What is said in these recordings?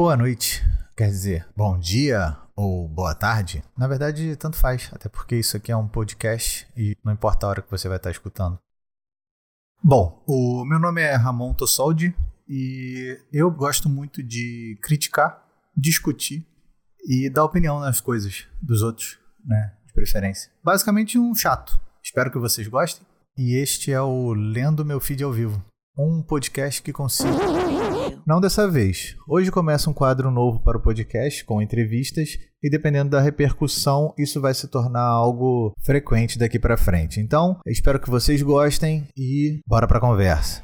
Boa noite, quer dizer, bom dia ou boa tarde. Na verdade, tanto faz, até porque isso aqui é um podcast e não importa a hora que você vai estar escutando. Bom, o meu nome é Ramon Tossoldi e eu gosto muito de criticar, discutir e dar opinião nas coisas dos outros, né, de preferência. Basicamente um chato. Espero que vocês gostem. E este é o Lendo Meu Feed ao Vivo, um podcast que consiste não dessa vez. Hoje começa um quadro novo para o podcast com entrevistas e dependendo da repercussão, isso vai se tornar algo frequente daqui para frente. Então, espero que vocês gostem e bora para a conversa.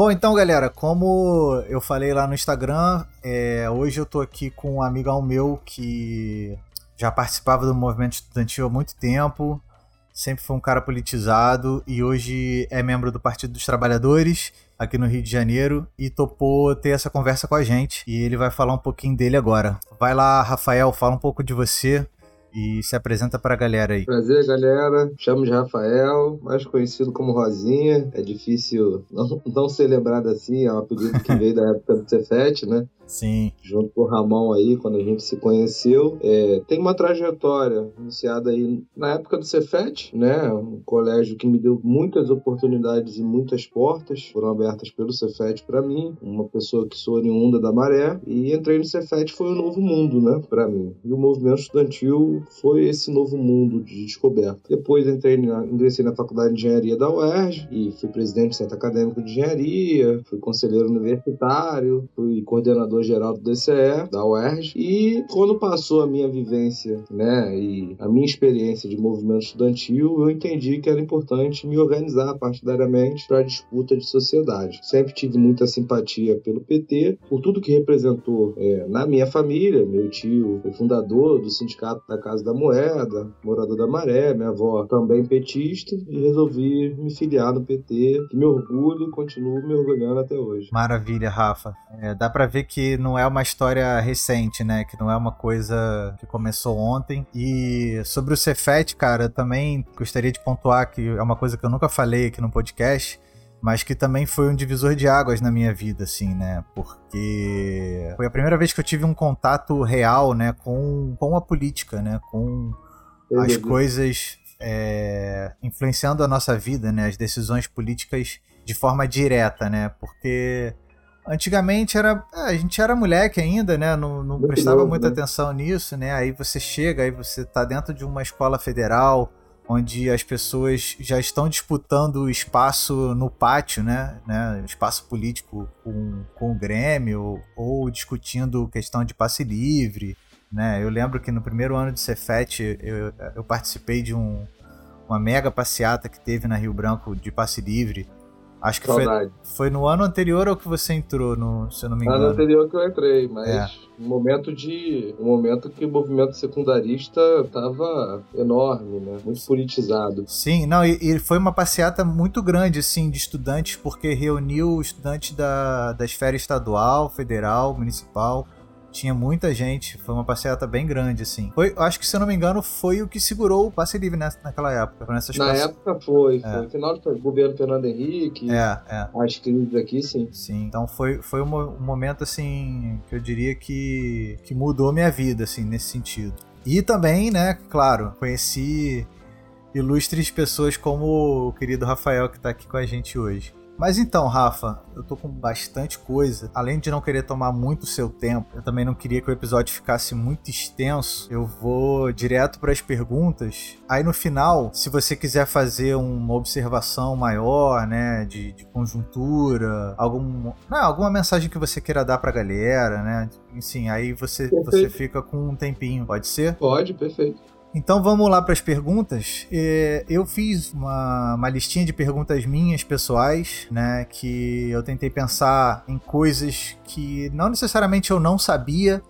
Bom, então, galera, como eu falei lá no Instagram, é, hoje eu tô aqui com um amigão meu que já participava do movimento estudantil há muito tempo, sempre foi um cara politizado e hoje é membro do Partido dos Trabalhadores aqui no Rio de Janeiro e topou ter essa conversa com a gente. E ele vai falar um pouquinho dele agora. Vai lá, Rafael, fala um pouco de você, e se apresenta para a galera aí. Prazer, galera. Chamo de Rafael, mais conhecido como Rosinha. É difícil não, não ser lembrado assim, é um apelido que veio da época do Cefete, né? Sim. Junto com o Ramon aí, quando a gente se conheceu. É, tem uma trajetória iniciada aí na época do Cefet, né? Um colégio que me deu muitas oportunidades e muitas portas foram abertas pelo Cefet para mim. Uma pessoa que sou oriunda da Maré. E entrei no Cefet foi um novo mundo, né? Para mim. E o movimento estudantil foi esse novo mundo de descoberta. Depois entrei na, ingressei na Faculdade de Engenharia da UERJ e fui presidente do Centro Acadêmico de Engenharia, fui conselheiro universitário, fui coordenador diretor-geral do DCE, da UERJ, e quando passou a minha vivência, né, e a minha experiência de movimento estudantil, eu entendi que era importante me organizar partidariamente para a disputa de sociedade. Sempre tive muita simpatia pelo PT, por tudo que representou é, na minha família, meu tio foi fundador do Sindicato da Casa da Moeda, morador da Maré, minha avó também petista, e resolvi me filiar no PT, que me orgulho e continuo me orgulhando até hoje. Maravilha, Rafa. É, dá para ver que não é uma história recente, né? Que não é uma coisa que começou ontem. E sobre o Cefet, cara, também gostaria de pontuar que é uma coisa que eu nunca falei aqui no podcast mas que também foi um divisor de águas na minha vida, assim, né? Porque foi a primeira vez que eu tive um contato real, né, com, com a política, né? Com as coisas é, influenciando a nossa vida, né? As decisões políticas de forma direta, né? Porque Antigamente era. É, a gente era moleque ainda, né? Não, não prestava novo, muita né? atenção nisso, né? Aí você chega, aí você tá dentro de uma escola federal, onde as pessoas já estão disputando espaço no pátio, né? né? Espaço político com, com o Grêmio, ou, ou discutindo questão de passe livre. Né? Eu lembro que no primeiro ano de Cefet eu, eu participei de um, uma mega passeata que teve na Rio Branco de passe livre Acho que foi, foi no ano anterior ao que você entrou, no, se eu não me engano. Ano anterior que eu entrei, mas é. um momento de. Um momento que o movimento secundarista estava enorme, né? Muito politizado. Sim, não, e, e, foi uma passeata muito grande, assim, de estudantes, porque reuniu estudantes da, da esfera estadual, federal, municipal tinha muita gente, foi uma passeata bem grande, assim. Foi, acho que, se eu não me engano, foi o que segurou o passe livre nessa, naquela época. Nessas Na passe... época foi, é. foi. Final do governo Fernando Henrique, é, é. as crises aqui, sim. Sim, então foi, foi um, um momento, assim, que eu diria que, que mudou minha vida, assim, nesse sentido. E também, né, claro, conheci ilustres pessoas como o querido Rafael que está aqui com a gente hoje. Mas então, Rafa, eu tô com bastante coisa. Além de não querer tomar muito seu tempo, eu também não queria que o episódio ficasse muito extenso. Eu vou direto para as perguntas. Aí no final, se você quiser fazer uma observação maior, né, de, de conjuntura, algum, não, alguma mensagem que você queira dar pra galera, né? Enfim, aí você, você fica com um tempinho, pode ser? Pode, perfeito. Então vamos lá para as perguntas. É, eu fiz uma, uma, listinha de perguntas minhas pessoais, né? Que eu tentei pensar em coisas que não necessariamente eu não sabia,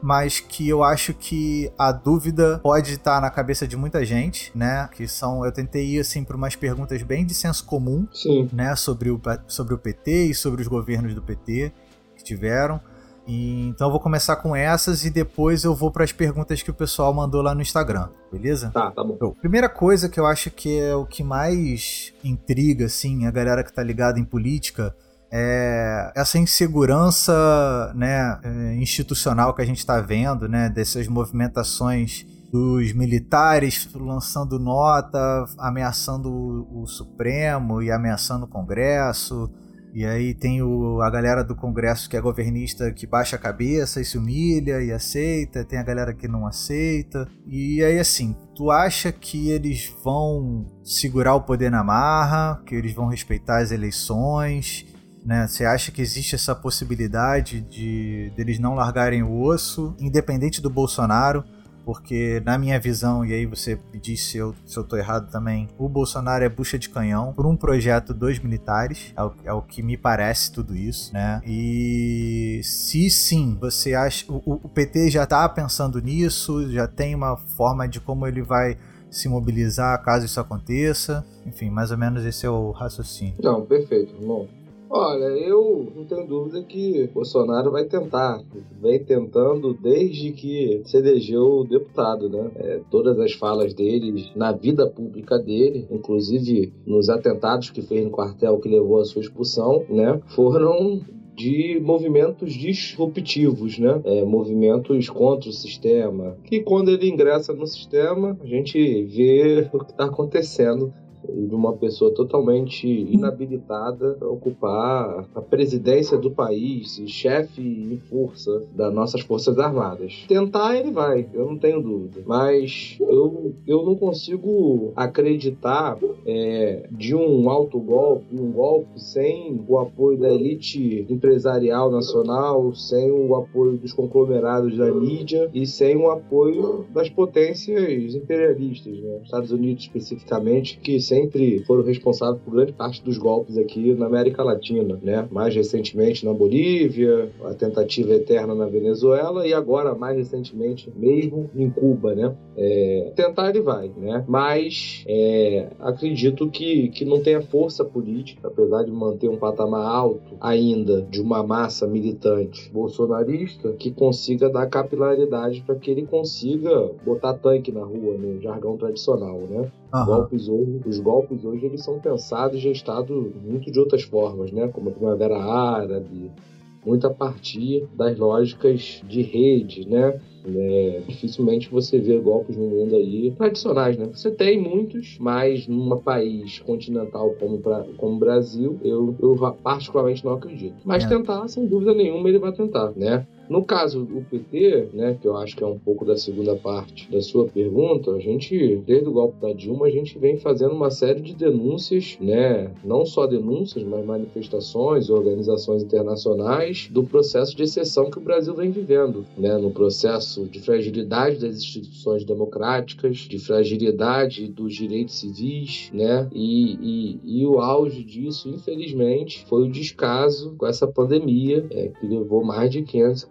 mas que eu acho que a dúvida pode estar na cabeça de muita gente, né? Que são, eu tentei ir assim para umas perguntas bem de senso comum, Sim. né? Sobre o, sobre o PT e sobre os governos do PT que tiveram. E, então eu vou começar com essas e depois eu vou para as perguntas que o pessoal mandou lá no Instagram, beleza? Tá, tá bom. Então, primeira coisa que eu acho que é o que mais intriga assim a galera que tá ligada em política é essa insegurança né, é, institucional que a gente está vendo, né, dessas movimentações dos militares lançando nota, ameaçando o, o Supremo e ameaçando o Congresso. E aí tem o, a galera do Congresso que é governista que baixa a cabeça e se humilha e aceita, tem a galera que não aceita. E aí assim, tu acha que eles vão segurar o poder na marra, que eles vão respeitar as eleições? Né? Você acha que existe essa possibilidade de deles não largarem o osso, independente do Bolsonaro? Porque, na minha visão, e aí você me diz se eu, se eu tô errado também, o Bolsonaro é bucha de canhão por um projeto dos militares, é o, é o que me parece tudo isso, né? E se sim, você acha. O, o PT já tá pensando nisso, já tem uma forma de como ele vai se mobilizar caso isso aconteça. Enfim, mais ou menos esse é o raciocínio. Não, perfeito, irmão. Olha, eu não tenho dúvida que Bolsonaro vai tentar. Vem tentando desde que se elegeu deputado, né? É, todas as falas dele na vida pública dele, inclusive nos atentados que fez no quartel que levou à sua expulsão, né? Foram de movimentos disruptivos, né? É, movimentos contra o sistema. Que quando ele ingressa no sistema, a gente vê o que está acontecendo de uma pessoa totalmente inabilitada a ocupar a presidência do país, chefe em força das nossas Forças Armadas. Tentar ele vai, eu não tenho dúvida. Mas eu, eu não consigo acreditar é, de um alto golpe, um golpe sem o apoio da elite empresarial nacional, sem o apoio dos conglomerados da mídia e sem o apoio das potências imperialistas, né? Estados Unidos especificamente, que foram responsáveis por grande parte dos golpes aqui na América Latina, né? Mais recentemente na Bolívia, a tentativa eterna na Venezuela e agora, mais recentemente, mesmo em Cuba, né? É, tentar ele vai, né? Mas é, acredito que, que não tenha força política, apesar de manter um patamar alto ainda de uma massa militante bolsonarista, que consiga dar capilaridade para que ele consiga botar tanque na rua, no jargão tradicional, né? Aham. Golpes hoje, os golpes hoje eles são pensados e gestados muito de outras formas, né? Como a Primavera Árabe, muito a partir das lógicas de rede, né? É, dificilmente você vê golpes no mundo aí tradicionais, né? Você tem muitos, mas num país continental como, pra, como o Brasil, eu, eu particularmente não acredito. Mas É. tentar, sem dúvida nenhuma, ele vai tentar, né? No caso do PT, né, que eu acho que é um pouco da segunda parte da sua pergunta, a gente, desde o golpe da Dilma, a gente vem fazendo uma série de denúncias, né, não só denúncias, mas manifestações, organizações internacionais do processo de exceção que o Brasil vem vivendo, né, no processo de fragilidade das instituições democráticas, de fragilidade dos direitos civis, né, e, e, e o auge disso, infelizmente, foi o descaso com essa pandemia é, que levou mais de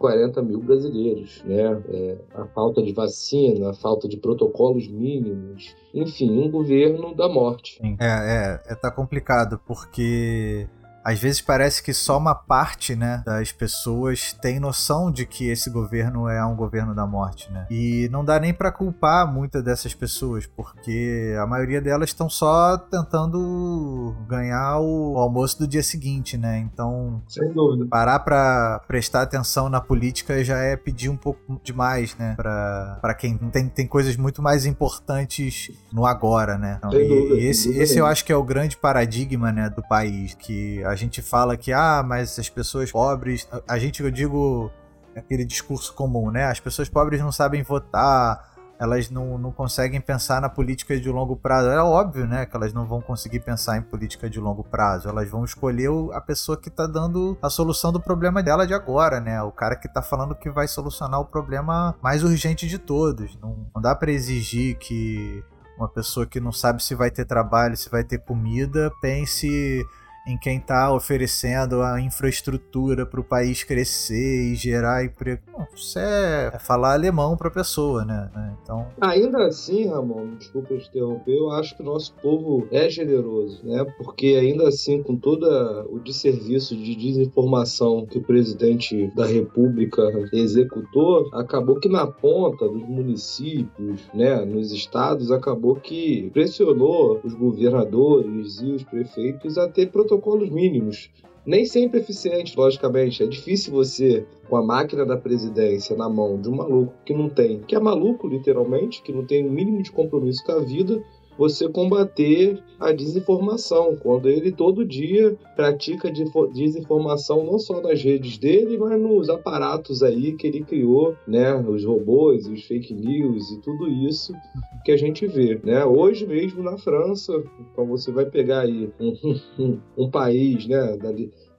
540 mil brasileiros, né? É, a falta de vacina, a falta de protocolos mínimos, enfim, um governo da morte. É, é, é, tá complicado, porque às vezes parece que só uma parte, né, das pessoas tem noção de que esse governo é um governo da morte, né? E não dá nem pra culpar muitas dessas pessoas, porque a maioria delas estão só tentando ganhar o almoço do dia seguinte, né? Então, Sem dúvida. parar pra prestar atenção na política já é pedir um pouco demais, né? Pra, pra quem tem, tem coisas muito mais importantes no agora, né? Então, Sem e, dúvida, e esse, dúvida esse eu acho que é o grande paradigma, né, do país, que a gente fala que, ah, mas as pessoas pobres, a, a gente, eu digo, aquele discurso comum, né? As pessoas pobres não sabem votar, elas não, não conseguem pensar na política de longo prazo. É óbvio, né, que elas não vão conseguir pensar em política de longo prazo. Elas vão escolher a pessoa que tá dando a solução do problema dela de agora, né? O cara que tá falando que vai solucionar o problema mais urgente de todos. Não, não dá pra exigir que uma pessoa que não sabe se vai ter trabalho, se vai ter comida, pense em quem está oferecendo a infraestrutura para o país crescer e gerar emprego. isso é, é falar alemão para a pessoa, né? Então... Ainda assim, Ramon, desculpa te interromper, eu acho que o nosso povo é generoso, né? Porque ainda assim, com todo o desserviço de desinformação que o presidente da República executou, acabou que na ponta dos municípios, né, nos estados, acabou que pressionou os governadores e os prefeitos a ter protocolos mínimos nem sempre eficiente, logicamente. É difícil você, com a máquina da presidência na mão de um maluco que não tem, que é maluco literalmente, que não tem o mínimo de compromisso com a vida, você combater a desinformação, quando ele todo dia pratica desinformação não só nas redes dele, mas nos aparatos aí que ele criou, né, os robôs, os fake news e tudo isso que a gente vê, né? Hoje mesmo na França, então você vai pegar aí um, um, um país, né, da,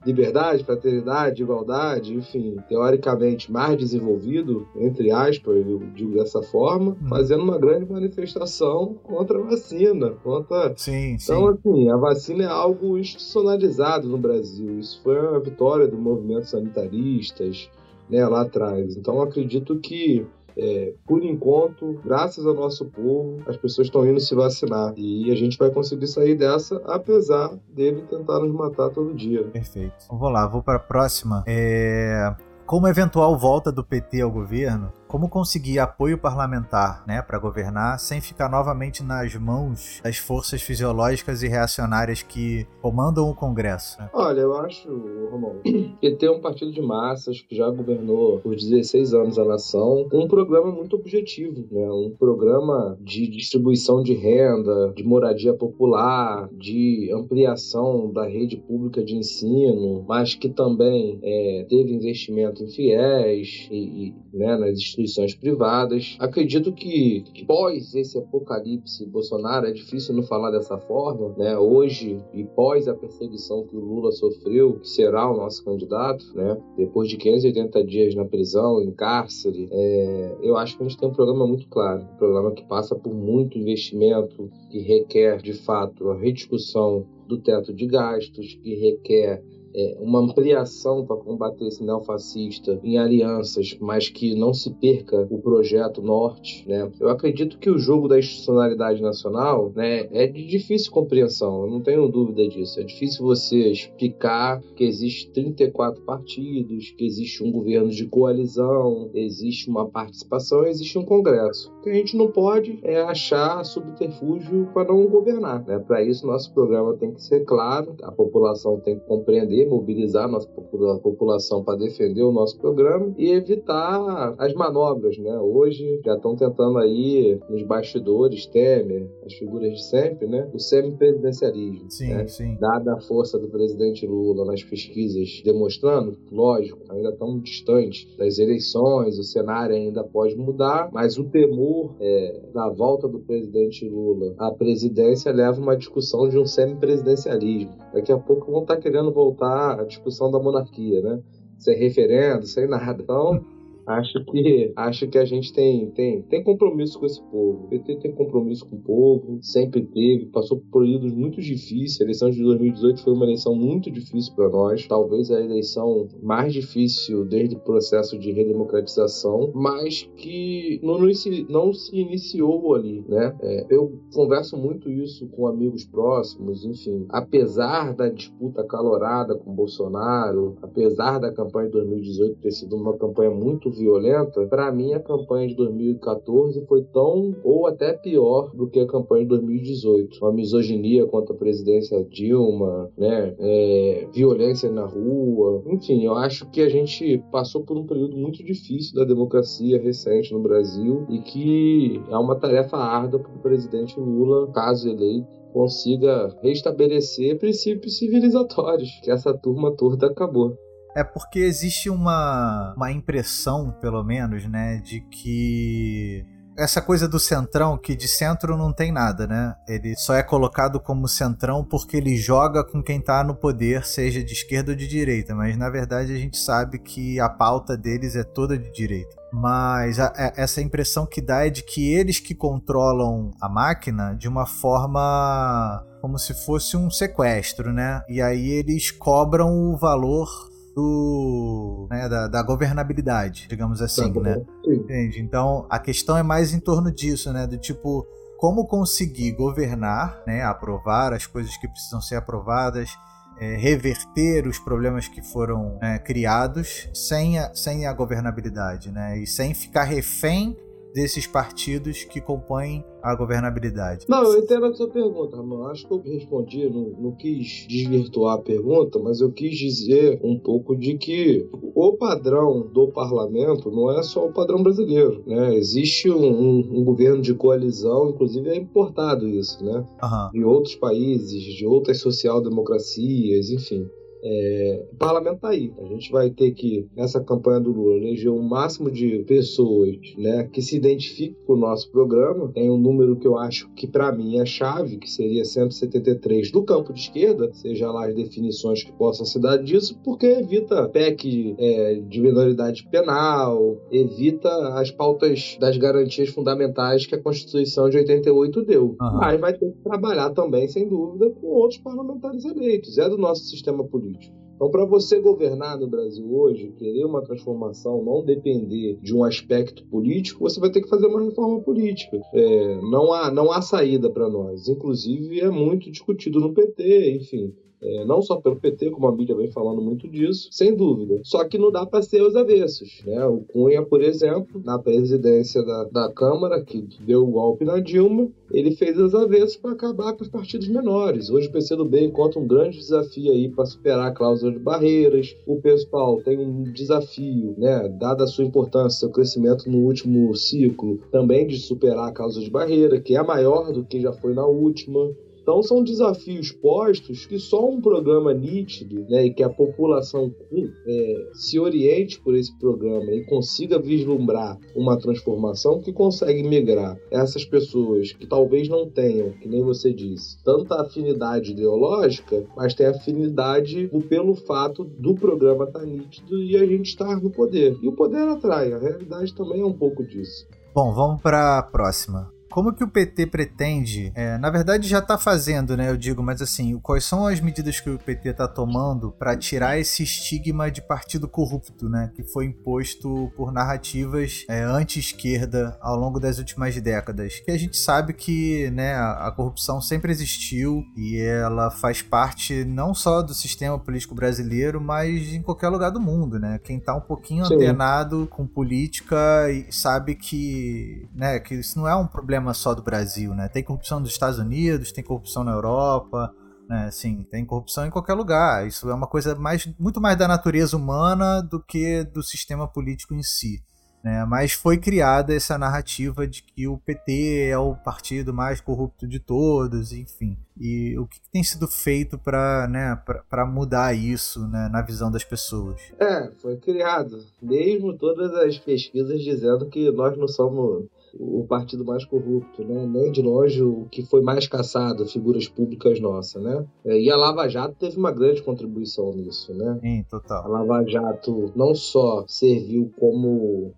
liberdade, fraternidade, igualdade, enfim, teoricamente mais desenvolvido, entre aspas, eu digo dessa forma, hum. fazendo uma grande manifestação contra a vacina, contra... Sim, então, sim. assim, a vacina é algo institucionalizado no Brasil. Isso foi uma vitória do movimento sanitaristas, né, lá atrás. Então, acredito que é, por enquanto, graças ao nosso povo, as pessoas estão indo se vacinar. E a gente vai conseguir sair dessa, apesar dele tentar nos matar todo dia. Perfeito. Vou lá, vou para a próxima. É... Como eventual volta do PT ao governo, como conseguir apoio parlamentar né, para governar sem ficar novamente nas mãos das forças fisiológicas e reacionárias que comandam o Congresso? Né? Olha, eu acho, Romão, que ter um partido de massas que já governou por 16 anos a nação, um programa muito objetivo, né? um programa de distribuição de renda, de moradia popular, de ampliação da rede pública de ensino, mas que também é, teve investimento em fiéis e, e né, nas instituições privadas. Acredito que, pós esse apocalipse Bolsonaro, é difícil não falar dessa forma, né? Hoje e pós a perseguição que o Lula sofreu, que será o nosso candidato, né? Depois de 580 dias na prisão, em cárcere, é, eu acho que a gente tem um programa muito claro, um programa que passa por muito investimento, que requer de fato a rediscussão do teto de gastos, que requer é, uma ampliação para combater esse neofascista em alianças, mas que não se perca o projeto norte, né? Eu acredito que o jogo da institucionalidade nacional, né, é de difícil compreensão, eu não tenho dúvida disso. É difícil você explicar que existe 34 partidos, que existe um governo de coalizão, existe uma participação, existe um congresso. O que a gente não pode é achar subterfúgio para não governar, né? Para isso nosso programa tem que ser claro, a população tem que compreender mobilizar a nossa população para defender o nosso programa e evitar as manobras, né? Hoje já estão tentando aí nos bastidores, Temer, as figuras de sempre, né? O semi-presidencialismo. Sim, né? sim. Dada a força do presidente Lula nas pesquisas demonstrando, lógico, ainda tão distante das eleições, o cenário ainda pode mudar, mas o temor é, da volta do presidente Lula à presidência leva uma discussão de um semi-presidencialismo. Daqui a pouco vão estar querendo voltar a discussão da monarquia, né? Sem referendo, sem nada. Então, Acho que, acho que a gente tem, tem, tem compromisso com esse povo. O PT tem compromisso com o povo, sempre teve, passou por períodos muito difíceis. A eleição de 2018 foi uma eleição muito difícil para nós, talvez a eleição mais difícil desde o processo de redemocratização, mas que não, não se iniciou ali, né? É, eu converso muito isso com amigos próximos, enfim. Apesar da disputa calorada com Bolsonaro, apesar da campanha de 2018 ter sido uma campanha muito violenta, para mim a campanha de 2014 foi tão ou até pior do que a campanha de 2018. Uma misoginia contra a presidência Dilma, né? É, violência na rua, enfim, eu acho que a gente passou por um período muito difícil da democracia recente no Brasil e que é uma tarefa árdua para o presidente Lula, caso eleito, consiga restabelecer princípios civilizatórios que essa turma toda acabou. É porque existe uma, uma impressão, pelo menos, né, de que essa coisa do centrão, que de centro não tem nada, né? Ele só é colocado como centrão porque ele joga com quem tá no poder, seja de esquerda ou de direita, mas na verdade a gente sabe que a pauta deles é toda de direita. Mas a, a, é, essa impressão que dá é de que eles que controlam a máquina de uma forma como se fosse um sequestro, né? E aí eles cobram o valor do, né, da, da, governabilidade, digamos assim, tá né? Entende? Então a questão é mais em torno disso, né? Do tipo como conseguir governar, né? Aprovar as coisas que precisam ser aprovadas, é, reverter os problemas que foram é, criados sem a, sem a governabilidade, né? E sem ficar refém desses partidos que compõem a governabilidade. Não, eu entendo a sua pergunta, Ramon. Acho que eu respondi, não, não quis desvirtuar a pergunta, mas eu quis dizer um pouco de que o padrão do parlamento não é só o padrão brasileiro, né? Existe um, um, um governo de coalizão, inclusive é importado isso, né? Uhum. De outros países, de outras social-democracias, enfim. É, o parlamento está aí. A gente vai ter que, nessa campanha do Lula, eleger o um máximo de pessoas né, que se identifiquem com o nosso programa. Tem um número que eu acho que, para mim, é chave, que seria 173 do campo de esquerda, seja lá as definições que possam se dar disso, porque evita PEC é, de minoridade penal, evita as pautas das garantias fundamentais que a Constituição de 88 deu. Uhum. Mas vai ter que trabalhar também, sem dúvida, com outros parlamentares eleitos. É do nosso sistema político Então, para você governar no Brasil hoje, querer uma transformação, não depender de um aspecto político, você vai ter que fazer uma reforma política. É, não, há, não há saída para nós. Inclusive, é muito discutido no PT, enfim é, não só pelo PT, como a mídia vem falando muito disso, sem dúvida. Só que não dá para ser os avessos. Né? O Cunha, por exemplo, na presidência da, da Câmara, que deu o golpe na Dilma, ele fez os avessos para acabar com os partidos menores. Hoje o PCdoB encontra um grande desafio aí para superar a cláusula de barreiras. O PSPAL tem um desafio, né, dada a sua importância, seu crescimento no último ciclo, também de superar a cláusula de barreira, que é maior do que já foi na última. Então são desafios postos que só um programa nítido, né, e que a população é, se oriente por esse programa e consiga vislumbrar uma transformação que consegue migrar essas pessoas que talvez não tenham, que nem você disse, tanta afinidade ideológica, mas tem afinidade pelo fato do programa estar tá nítido e a gente estar no poder. E o poder atrai, a realidade também é um pouco disso. Bom, vamos para a próxima. Como que o PT pretende, é, na verdade já está fazendo, né? Eu digo, mas assim, quais são as medidas que o PT está tomando para tirar esse estigma de partido corrupto, né? Que foi imposto por narrativas é, anti-esquerda ao longo das últimas décadas. Que a gente sabe que, né, a, a corrupção sempre existiu e ela faz parte não só do sistema político brasileiro, mas em qualquer lugar do mundo, né? Quem está um pouquinho Sim. antenado com política sabe que, né, que isso não é um problema problema só do Brasil, né? Tem corrupção dos Estados Unidos, tem corrupção na Europa, né? Assim, tem corrupção em qualquer lugar. Isso é uma coisa mais, muito mais da natureza humana do que do sistema político em si. Né? Mas foi criada essa narrativa de que o PT é o partido mais corrupto de todos, enfim. E o que tem sido feito para né, mudar isso né, na visão das pessoas? É, foi criado. Mesmo todas as pesquisas dizendo que nós não somos o partido mais corrupto, né? Nem de longe o que foi mais caçado, figuras públicas nossas, né? É, e a Lava Jato teve uma grande contribuição nisso, né? Sim, total. A Lava Jato não só serviu como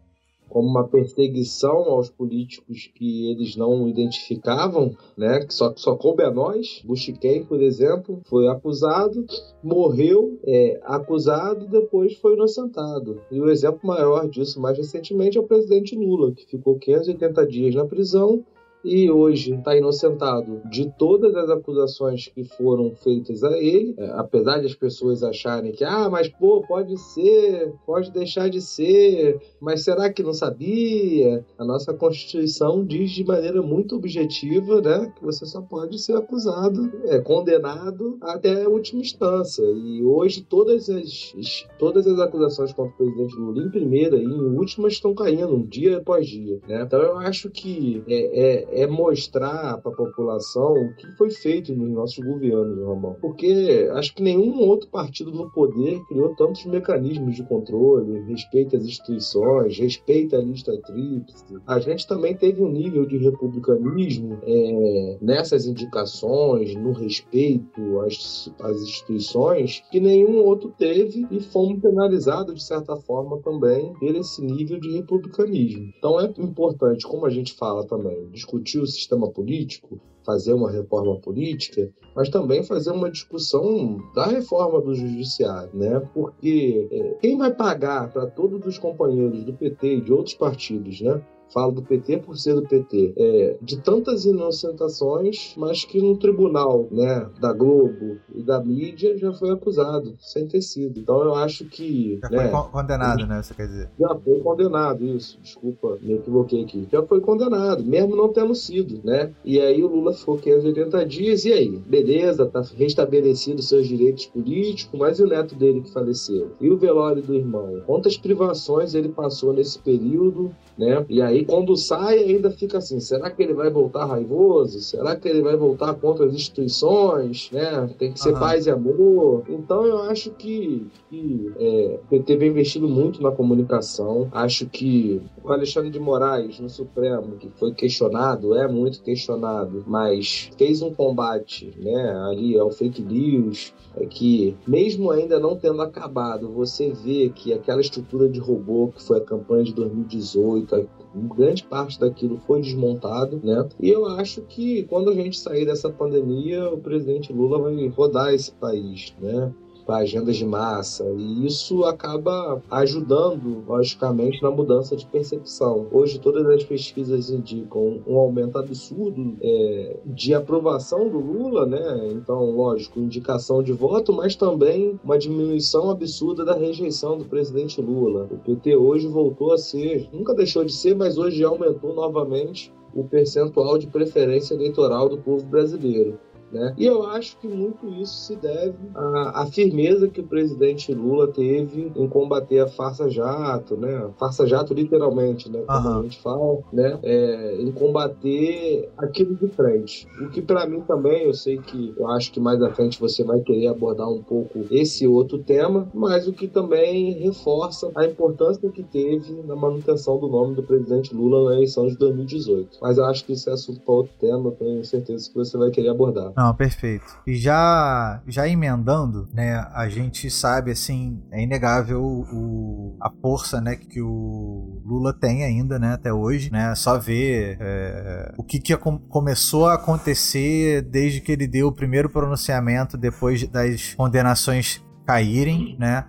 como uma perseguição aos políticos que eles não identificavam, né? Que só, só coube a nós. Buchiquem, por exemplo, foi acusado, morreu é, acusado, depois foi inocentado. E o exemplo maior disso, mais recentemente, é o presidente Lula, que ficou 580 dias na prisão e hoje está inocentado de todas as acusações que foram feitas a ele, é, apesar de as pessoas acharem que, ah, mas pô, pode ser, pode deixar de ser, mas será que não sabia? A nossa Constituição diz de maneira muito objetiva, né, que você só pode ser acusado, é, condenado até a última instância. E hoje todas as, todas as acusações contra o presidente Lula, em primeira e em última, estão caindo dia após dia. Né? Então eu acho que é, é é, mostrar para a população o que foi feito nos nossos governos, Ramon. Porque acho que nenhum outro partido no poder criou tantos mecanismos de controle, respeita as instituições, respeita a lista tríplice. A gente também teve um nível de republicanismo é, nessas indicações, no respeito às, às instituições, que nenhum outro teve e fomos penalizados, de certa forma, também por esse nível de republicanismo. Então é importante, como a gente fala também, discutir o sistema político, fazer uma reforma política, mas também fazer uma discussão da reforma do judiciário, né? Porque é, quem vai pagar para todos os companheiros do PT e de outros partidos, né? Falo do PT por ser do PT, é, de tantas inocentações, mas que no tribunal né, da Globo e da mídia já foi acusado, sem ter sido. Então eu acho que. Já né, foi condenado, né? Você quer dizer? Já foi condenado, isso. Desculpa, me equivoquei aqui. Já foi condenado, mesmo não tendo sido, né? E aí o Lula ficou 580 dias, e aí? Beleza, tá restabelecido seus direitos políticos, mas e o neto dele que faleceu? E o velório do irmão? Quantas privações ele passou nesse período, né? E aí aí quando sai ainda fica assim, será que ele vai voltar raivoso? Será que ele vai voltar contra as instituições? Né? Tem que ser uhum. paz e amor. Então eu acho que, que é, o PT vem investindo muito na comunicação. Acho que o Alexandre de Moraes no Supremo, que foi questionado, é muito questionado, mas fez um combate né, ali ao fake news, é que mesmo ainda não tendo acabado, você vê que aquela estrutura de robô que foi a campanha de 2018, grande parte daquilo foi desmontado, né? E eu acho que quando a gente sair dessa pandemia, o presidente Lula vai rodar esse país, né? Para agendas de massa. E isso acaba ajudando, logicamente, na mudança de percepção. Hoje, todas as pesquisas indicam um aumento absurdo é, de aprovação do Lula, né? Então, lógico, indicação de voto, mas também uma diminuição absurda da rejeição do presidente Lula. O PT hoje voltou a ser, nunca deixou de ser, mas hoje aumentou novamente o percentual de preferência eleitoral do povo brasileiro. Né? E eu acho que muito isso se deve à, à, firmeza que o presidente Lula teve em combater a farsa-jato, né? Farsa-jato literalmente, né? Como uhum. a gente fala, né? É, em combater aquilo de frente. O que para mim também, eu sei que eu acho que mais à frente você vai querer abordar um pouco esse outro tema, mas o que também reforça a importância que teve na manutenção do nome do presidente Lula na eleição de 2018. Mas eu acho que isso é assunto para outro tema, eu tenho certeza que você vai querer abordar. Não, perfeito. E já, já emendando, né, a gente sabe, assim, é inegável o, a força, né, que o Lula tem ainda, né, até hoje, né, só ver é, o que, que começou a acontecer desde que ele deu o primeiro pronunciamento depois das condenações caírem, né,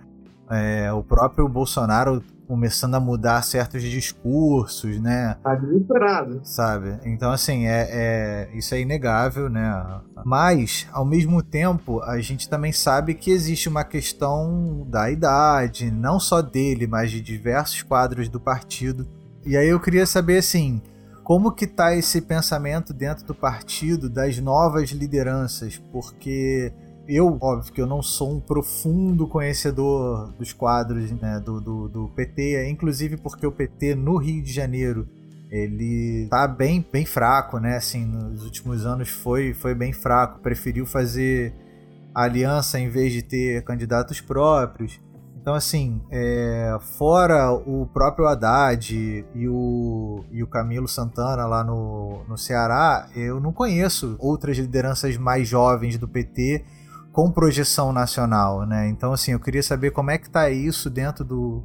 é, o próprio Bolsonaro começando a mudar certos discursos, né? Tá desesperado. Sabe? Então, assim, é, é, isso é inegável, né? Mas, ao mesmo tempo, a gente também sabe que existe uma questão da idade, não só dele, mas de diversos quadros do partido. E aí eu queria saber, assim, como que tá esse pensamento dentro do partido das novas lideranças? Porque eu, óbvio que eu não sou um profundo conhecedor dos quadros né, do, do, do, PT, inclusive porque o PT no Rio de Janeiro ele tá bem, bem fraco, né? Assim, nos últimos anos foi, foi bem fraco, preferiu fazer aliança em vez de ter candidatos próprios. Então, assim, é, fora o próprio Haddad e o, e o Camilo Santana lá no, no Ceará, eu não conheço outras lideranças mais jovens do PT com projeção nacional, né? Então, assim, eu queria saber como é que tá isso dentro do,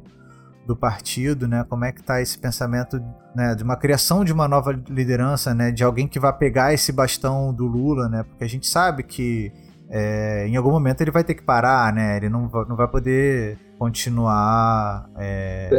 do partido, né? Como é que tá esse pensamento né, de uma criação de uma nova liderança, né? De alguém que vai pegar esse bastão do Lula, né? Porque a gente sabe que é, em algum momento ele vai ter que parar, né? Ele não, não vai poder continuar é,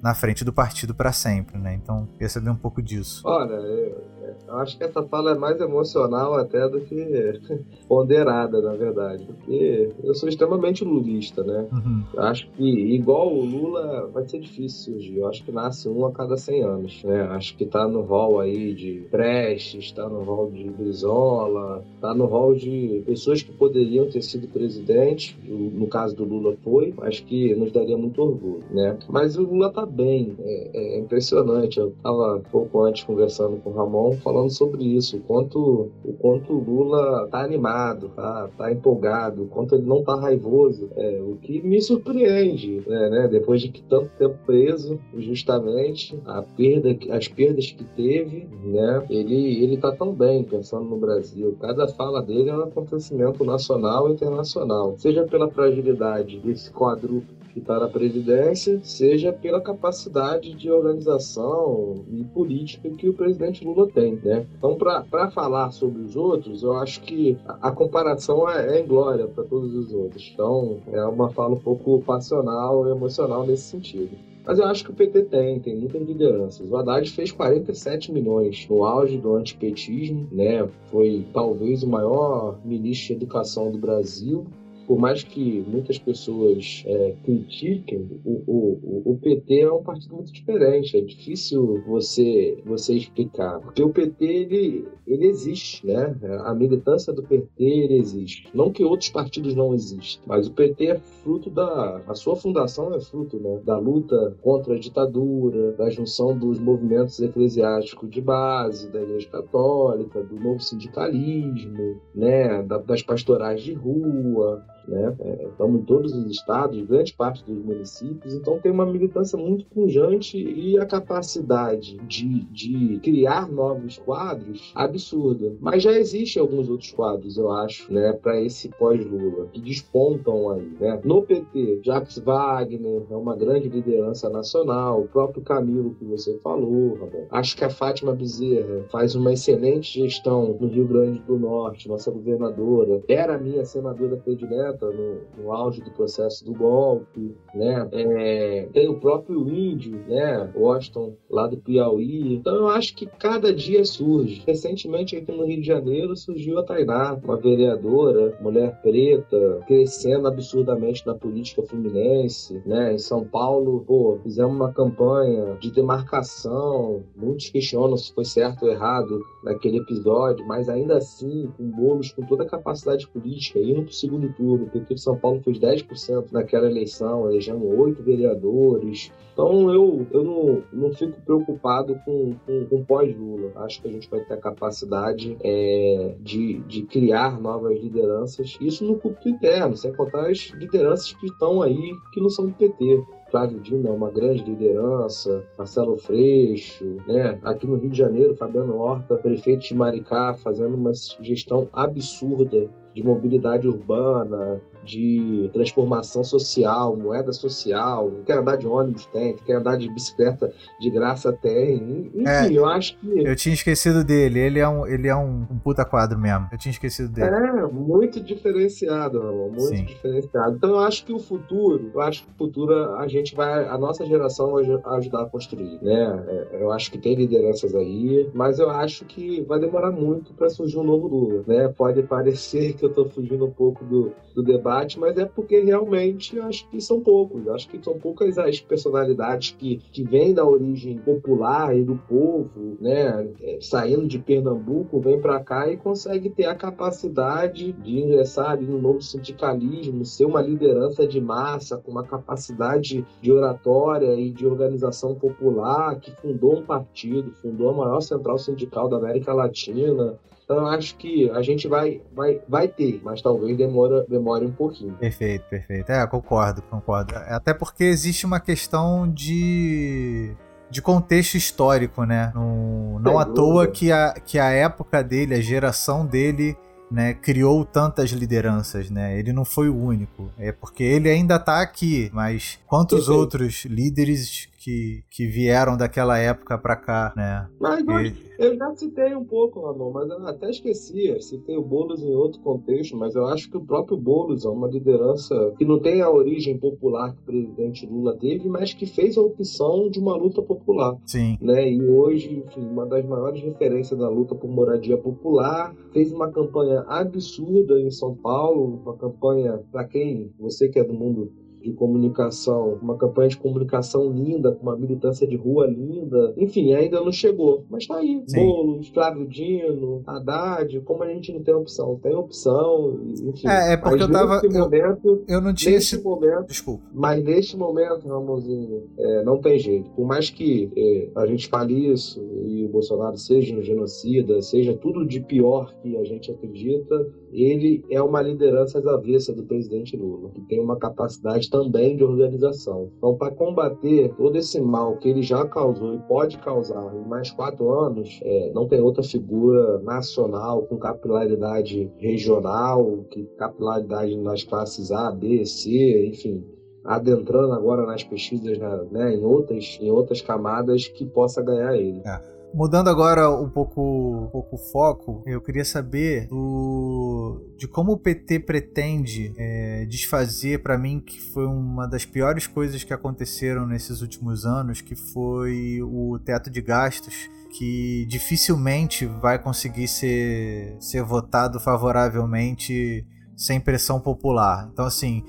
na frente do partido para sempre, né? Então, queria saber um pouco disso. Olha, eu, eu acho que essa fala é mais emocional até do que ponderada, na verdade. Porque eu sou extremamente lulista, né? Uhum. Acho que igual o Lula vai ser difícil surgir. Eu acho que nasce um a cada 100 anos, né? Acho que tá no rol aí de Prestes, tá no rol de Brizola, tá no rol de pessoas que poderiam ter sido presidente. No caso do Lula foi, acho que nos daria muito orgulho, né? Mas o Lula tá bem, é, é impressionante. Eu tava pouco antes conversando com o Ramon falando sobre isso, o quanto o quanto Lula tá animado, tá, tá empolgado, o quanto ele não tá raivoso, é, o que me surpreende, né, né, depois de que tanto tempo preso, justamente a perda, as perdas que teve, né, ele ele tá tão bem pensando no Brasil. Cada fala dele é um acontecimento nacional e internacional, seja pela fragilidade desse quadrúplo que está na presidência, seja pela capacidade de organização e política que o presidente Lula tem, né? Então, para falar sobre os outros, eu acho que a, a comparação é, é glória para todos os outros. Então, é uma fala um pouco passional emocional nesse sentido. Mas eu acho que o PT tem, tem muitas lideranças. O Haddad fez 47 milhões no auge do antipetismo, né? Foi talvez o maior ministro de educação do Brasil por mais que muitas pessoas é, critiquem, o, o, o, PT é um partido muito diferente. É difícil você, você explicar. Porque o PT, ele, ele existe, né? A militância do PT, ele existe. Não que outros partidos não existam, mas o PT é fruto da... A sua fundação é fruto né, da luta contra a ditadura, da junção dos movimentos eclesiásticos de base, da Igreja Católica, do novo sindicalismo, né, das pastorais de rua, né? É, estamos em todos os estados, grande parte dos municípios, então tem uma militância muito pujante e a capacidade de, de criar novos quadros absurda. Mas já existem alguns outros quadros, eu acho, né, para esse pós-Lula, que despontam aí. Né? No PT, Jacques Wagner é uma grande liderança nacional, o próprio Camilo que você falou, acho que a Fátima Bezerra faz uma excelente gestão no Rio Grande do Norte, nossa governadora, era minha senadora predileta no, no auge do processo do golpe, né? É, tem o próprio índio, né? Washington, lá do Piauí. Então eu acho que cada dia surge. Recentemente aqui no Rio de Janeiro surgiu a Tainá, uma vereadora, mulher preta, crescendo absurdamente na política fluminense, né? Em São Paulo, pô, fizemos uma campanha de demarcação. Muitos questionam se foi certo ou errado naquele episódio, mas ainda assim, com bolos com toda a capacidade política, indo para o segundo turno o PT de São Paulo fez 10% naquela eleição, elegendo oito vereadores. Então eu, eu não, não fico preocupado com, com, com pós-Lula. Acho que a gente vai ter a capacidade é, de, de criar novas lideranças, isso no público interno, sem contar as lideranças que estão aí que não são do PT. Flávio Dino é uma grande liderança, Marcelo Freixo, né? Aqui no Rio de Janeiro, Fabiano Horta, prefeito de Maricá, fazendo uma gestão absurda de mobilidade urbana, de transformação social, moeda social, quer andar de ônibus tem, quer andar de bicicleta de graça tem. Enfim, é, eu acho que. Eu tinha esquecido dele, ele é um, ele é um, um puta quadro mesmo. Eu tinha esquecido dele. É, muito diferenciado, meu amor, muito Sim. diferenciado. Então eu acho que o futuro, eu acho que o futuro a gente vai, a nossa geração vai ajudar a construir, né? É, eu acho que tem lideranças aí, mas eu acho que vai demorar muito para surgir um novo Lula, né? Pode parecer que eu tô fugindo um pouco do, do debate debate, mas é porque realmente acho que são poucos. Acho que são poucas as personalidades que, que vêm da origem popular e do povo, né? É, saindo de Pernambuco, vem para cá e consegue ter a capacidade de ingressar ali no novo sindicalismo, ser uma liderança de massa, com uma capacidade de oratória e de organização popular, que fundou um partido, fundou a maior central sindical da América Latina, então eu acho que a gente vai, vai, vai ter, mas talvez demora, demore um pouquinho. Perfeito, perfeito. É, concordo, concordo. Até porque existe uma questão de de contexto histórico, né? No, não à toa que a, que a época dele, a geração dele, né, criou tantas lideranças, né? Ele não foi o único. É porque ele ainda tá aqui, mas quantos outros líderes que, que vieram daquela época para cá, né? Mas e... eu já citei um pouco, Ramon, mas eu até esqueci. Citei o Boulos em outro contexto, mas eu acho que o próprio Boulos é uma liderança que não tem a origem popular que o presidente Lula teve, mas que fez a opção de uma luta popular. Sim. Né? E hoje, enfim, uma das maiores referências da luta por moradia popular, fez uma campanha absurda em São Paulo, uma campanha, para quem, você que é do mundo de comunicação, uma campanha de comunicação linda, com uma militância de rua linda. Enfim, ainda não chegou. Mas tá aí. Sim. Boulos, Flávio Dino, Haddad, como a gente não tem opção? Tem opção, enfim. É, é porque eu tava. Momento, eu, eu não tinha esse momento. Desculpa. Mas neste momento, Ramonzinho, é, não tem jeito. Por mais que é, a gente fale isso e o Bolsonaro seja um genocida, seja tudo de pior que a gente acredita, ele é uma liderança às avessas do presidente Lula, que tem uma capacidade também de organização. Então, para combater todo esse mal que ele já causou e pode causar em mais quatro anos, é, não tem outra figura nacional com capilaridade regional, que capilaridade nas classes A, B, C, enfim, adentrando agora nas pesquisas né, em, outras, em outras camadas que possa ganhar ele. É. Mudando agora um pouco, um pouco o foco, eu queria saber do, de como o PT pretende é, desfazer, para mim, que foi uma das piores coisas que aconteceram nesses últimos anos, que foi o teto de gastos, que dificilmente vai conseguir ser, ser votado favoravelmente sem pressão popular. Então, assim,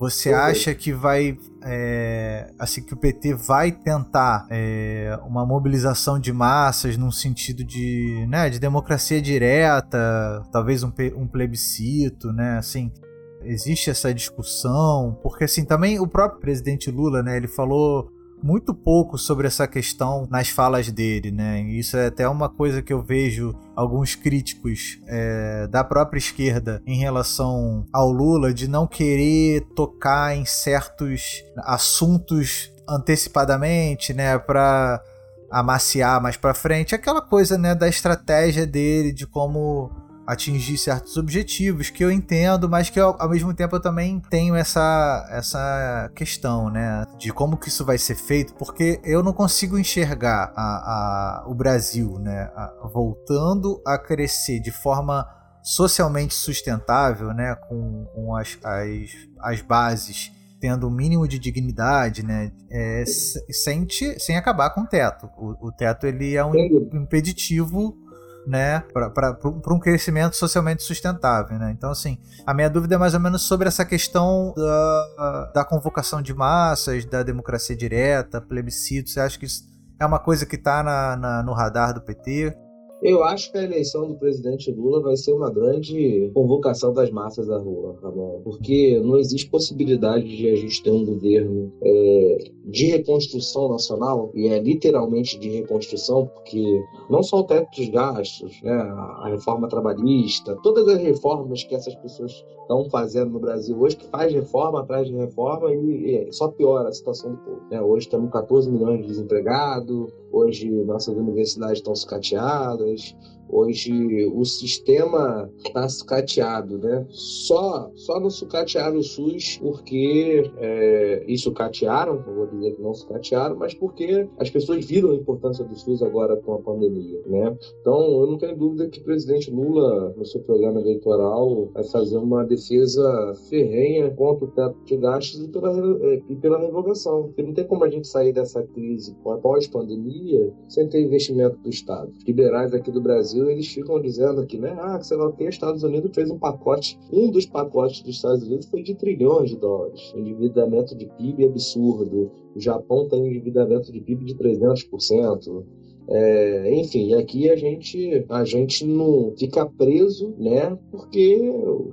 você acha que vai, é, assim, que o PT vai tentar é, uma mobilização de massas num sentido de, né, de democracia direta, talvez um, um plebiscito, né, assim, existe essa discussão, porque assim também o próprio presidente Lula, né, ele falou muito pouco sobre essa questão nas falas dele, né? Isso é até uma coisa que eu vejo alguns críticos é, da própria esquerda em relação ao Lula de não querer tocar em certos assuntos antecipadamente, né? Para amaciar mais para frente, aquela coisa, né, da estratégia dele de como atingir certos objetivos que eu entendo, mas que ao, ao, mesmo tempo eu também tenho essa, essa questão, né, de como que isso vai ser feito, porque eu não consigo enxergar a, a, o Brasil, né, a, voltando a crescer de forma socialmente sustentável, né, com, com as, as, as bases tendo o um mínimo de dignidade, né, é, sem, sem acabar com o teto. O, o teto ele é um impeditivo né, para um crescimento socialmente sustentável, né? Então, assim, a minha dúvida é mais ou menos sobre essa questão da, da convocação de massas, da democracia direta, plebiscito. Você acha que isso é uma coisa que está no radar do PT? Eu acho que a eleição do presidente Lula vai ser uma grande convocação das massas da rua, Ramon, porque não existe possibilidade de a gente ter um governo é, de reconstrução nacional, e é literalmente de reconstrução, porque não só o teto dos gastos, né, a reforma trabalhista, todas as reformas que essas pessoas estão fazendo no Brasil hoje, que faz reforma atrás de reforma e, e só piora a situação do povo. Né? Hoje temos 14 milhões de desempregados, hoje nossas universidades estão sucateadas, Hoje o sistema está sucateado, né? Só, só não sucatearam o SUS porque é, e sucatearam, não vou dizer que não sucatearam, mas porque as pessoas viram a importância do SUS agora com a pandemia, né? Então eu não tenho dúvida que o presidente Lula, no seu programa eleitoral, vai fazer uma defesa ferrenha contra o teto de gastos e pela, é, e pela revogação. Porque não tem como a gente sair dessa crise pós-pandemia sem ter investimento do Estado. Os liberais aqui do Brasil Brasil, eles ficam dizendo aqui, né? Ah, sei lá o que, os Estados Unidos fez um pacote. Um dos pacotes dos Estados Unidos foi de trilhões de dólares. Endividamento de PIB absurdo. O Japão tem endividamento de PIB de 300%. É, enfim, aqui a gente, a gente não fica preso, né? Porque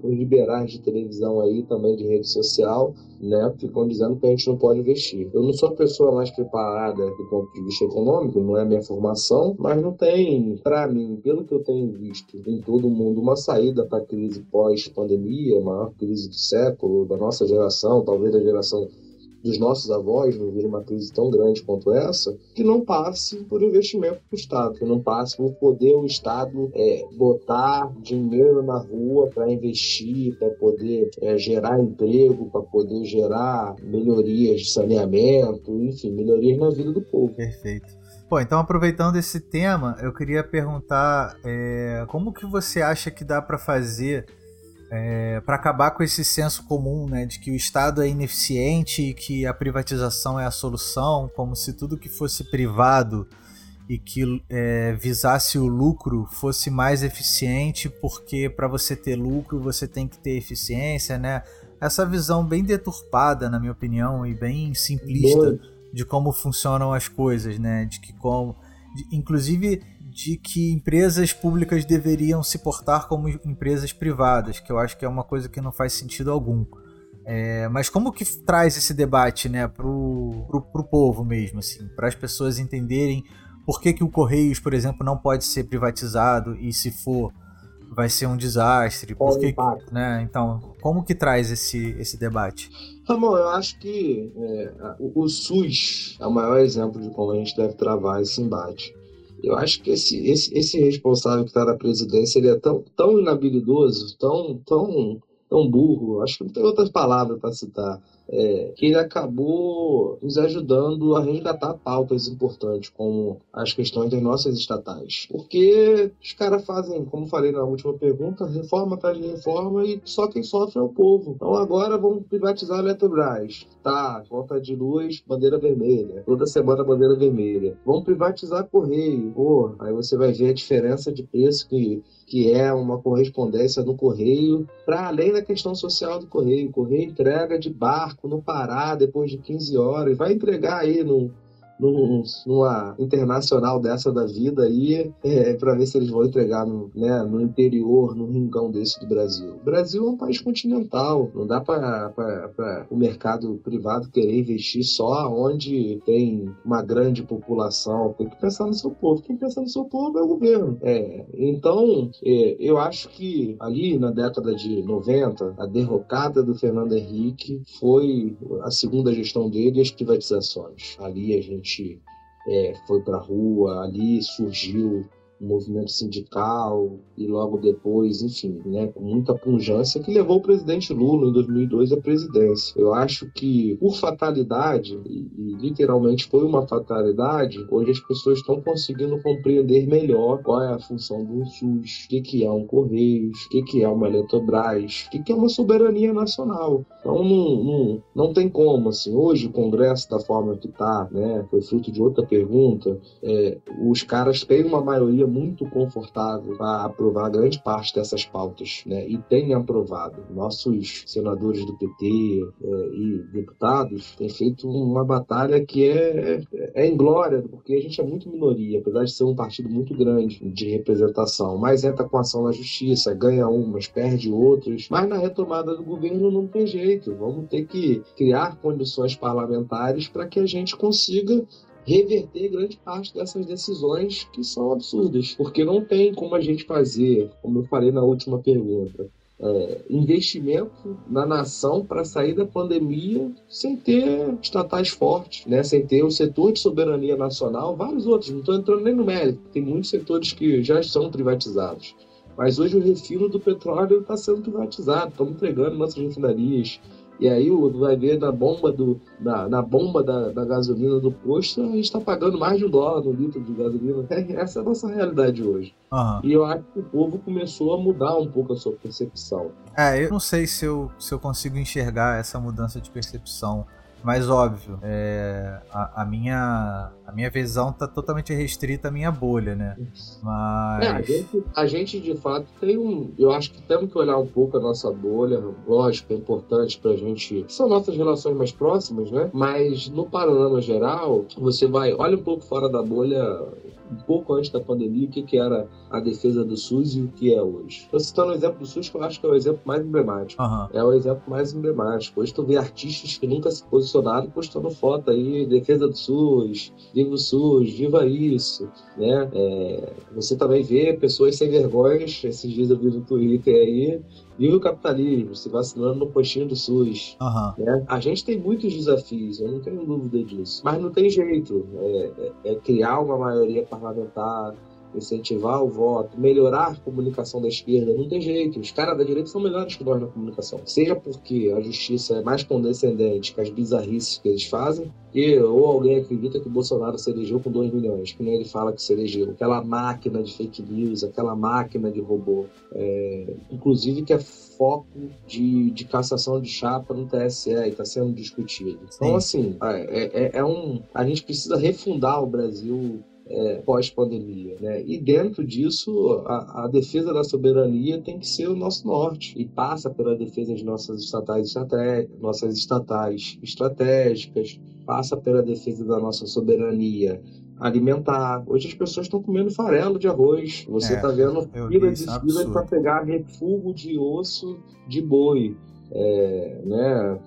os liberais de televisão aí, também de rede social, né? Ficam dizendo que a gente não pode investir. Eu não sou a pessoa mais preparada do ponto de vista econômico, não é minha formação, mas não tem, para mim, pelo que eu tenho visto em todo mundo, uma saída para a crise pós-pandemia, a maior crise do século, da nossa geração, talvez da geração dos nossos avós não vir uma crise tão grande quanto essa, que não passe por investimento do Estado, que não passe por poder o Estado é, botar dinheiro na rua para investir, para poder é, gerar emprego, para poder gerar melhorias de saneamento, enfim, melhorias na vida do povo. Perfeito. Pô, então aproveitando esse tema, eu queria perguntar é, como que você acha que dá para fazer é, para acabar com esse senso comum né, de que o Estado é ineficiente e que a privatização é a solução, como se tudo que fosse privado e que é, visasse o lucro fosse mais eficiente, porque para você ter lucro você tem que ter eficiência, né? Essa visão bem deturpada, na minha opinião, e bem simplista de como funcionam as coisas, né? De que como, de, inclusive de que empresas públicas deveriam se portar como empresas privadas, que eu acho que é uma coisa que não faz sentido algum. É, mas como que traz esse debate, né, pro, pro povo mesmo, assim, para as pessoas entenderem por que, que o Correios, por exemplo, não pode ser privatizado e se for vai ser um desastre? Por que, né? Então, como que traz esse, esse debate? Ramon, eu acho que é, o, o SUS é o maior exemplo de como a gente deve travar esse embate. Eu acho que esse, esse, esse responsável que está na presidência ele é tão, tão inabilidoso, tão, tão, tão burro, acho que não tem outras palavras para citar é, que ele acabou nos ajudando a resgatar pautas importantes, como as questões das nossas estatais. Porque os caras fazem, como falei na última pergunta, reforma atrás de reforma e só quem sofre é o povo. Então agora vamos privatizar a Eletrobras. Tá, conta de luz, bandeira vermelha. Toda semana bandeira vermelha. Vamos privatizar Correio. Pô, aí você vai ver a diferença de preço que que é uma correspondência no correio, para além da questão social do correio. O correio entrega de barco no Pará depois de 15 horas, vai entregar aí no, num, numa internacional dessa da vida aí, é, para ver se eles vão entregar no, né, no interior, num rincão desse do Brasil. O Brasil é um país continental, não dá para o mercado privado querer investir só onde tem uma grande população, tem que pensar no seu povo. Quem pensa no seu povo é o governo. É, então, é, eu acho que ali na década de 90, a derrocada do Fernando Henrique foi a segunda gestão dele e as privatizações. Ali a gente gente é, foi para a rua, ali surgiu movimento sindical e logo depois, enfim, né, com muita punjância que levou o presidente Lula em 2002 à presidência. Eu acho que por fatalidade e, e literalmente foi uma fatalidade, hoje as pessoas estão conseguindo compreender melhor qual é a função do SUS, o que, que é um Correios, o que, que é uma Eletrobras, o que, que é uma soberania nacional. Então não, não, não tem como, assim, hoje o Congresso da forma que está, né, foi fruto de outra pergunta, é, os caras têm uma maioria muito confortável para aprovar grande parte dessas pautas, né? E tem aprovado. Nossos senadores do PT é, e deputados têm feito uma batalha que é, é inglória, porque a gente é muito minoria, apesar de ser um partido muito grande de representação. Mas entra com ação na justiça, ganha umas, perde outras. Mas na retomada do governo não tem jeito. Vamos ter que criar condições parlamentares para que a gente consiga reverter grande parte dessas decisões que são absurdas, porque não tem como a gente fazer, como eu falei na última pergunta, é, investimento na nação para sair da pandemia sem ter estatais fortes, né? sem ter o setor de soberania nacional, vários outros, não estou entrando nem no mérito, tem muitos setores que já são privatizados. Mas hoje o refino do petróleo está sendo privatizado, estamos entregando nossas refinarias, e aí vai ver na bomba, do, na, na bomba da, da, gasolina do posto, a gente está pagando mais de um dólar no litro de gasolina. Essa é a nossa realidade hoje. Uhum. E eu acho que o povo começou a mudar um pouco a sua percepção. É, eu não sei se eu, se eu consigo enxergar essa mudança de percepção mais óbvio, é, a, a, minha, a minha visão tá totalmente restrita à minha bolha, né? Mas. É, a, gente, a gente, de fato, tem um. Eu acho que temos que olhar um pouco a nossa bolha. Lógico, é importante pra gente. São nossas relações mais próximas, né? Mas no panorama geral, você vai. Olha um pouco fora da bolha um pouco antes da pandemia, o que, que era a defesa do SUS e o que é hoje. Estou citando o exemplo do SUS, que eu acho que é o exemplo mais emblemático. Uhum. É o exemplo mais emblemático. Hoje tu vê artistas que nunca se posicionaram postando foto aí, defesa do SUS, viva o SUS, viva isso, né? É, você também vê pessoas sem vergonhas, esses dias eu vi no Twitter aí, Viva o capitalismo, se vacinando no postinho do SUS. Uhum. Né? A gente tem muitos desafios, eu não tenho dúvida disso. Mas não tem jeito. É, é, é criar uma maioria parlamentar, incentivar o voto, melhorar a comunicação da esquerda, não tem jeito. Os caras da direita são melhores que nós na comunicação. Seja porque a justiça é mais condescendente com as bizarrices que eles fazem, e, ou alguém acredita que o Bolsonaro se elegeu com 2 milhões, que nem ele fala que se elegeu. Aquela máquina de fake news, aquela máquina de robô. É, inclusive que é foco de, de cassação de chapa no TSE e está sendo discutido. Então, assim, é, é, é um. A gente precisa refundar o Brasil é, pós-pandemia. Né? E dentro disso, a, a, defesa da soberania tem que ser o nosso norte e passa pela defesa de nossas estatais, nossas estatais estratégicas, passa pela defesa da nossa soberania alimentar. Hoje as pessoas estão comendo farelo de arroz. Você está é, vendo fila de fila para pegar refúgio de osso de boi. É, né?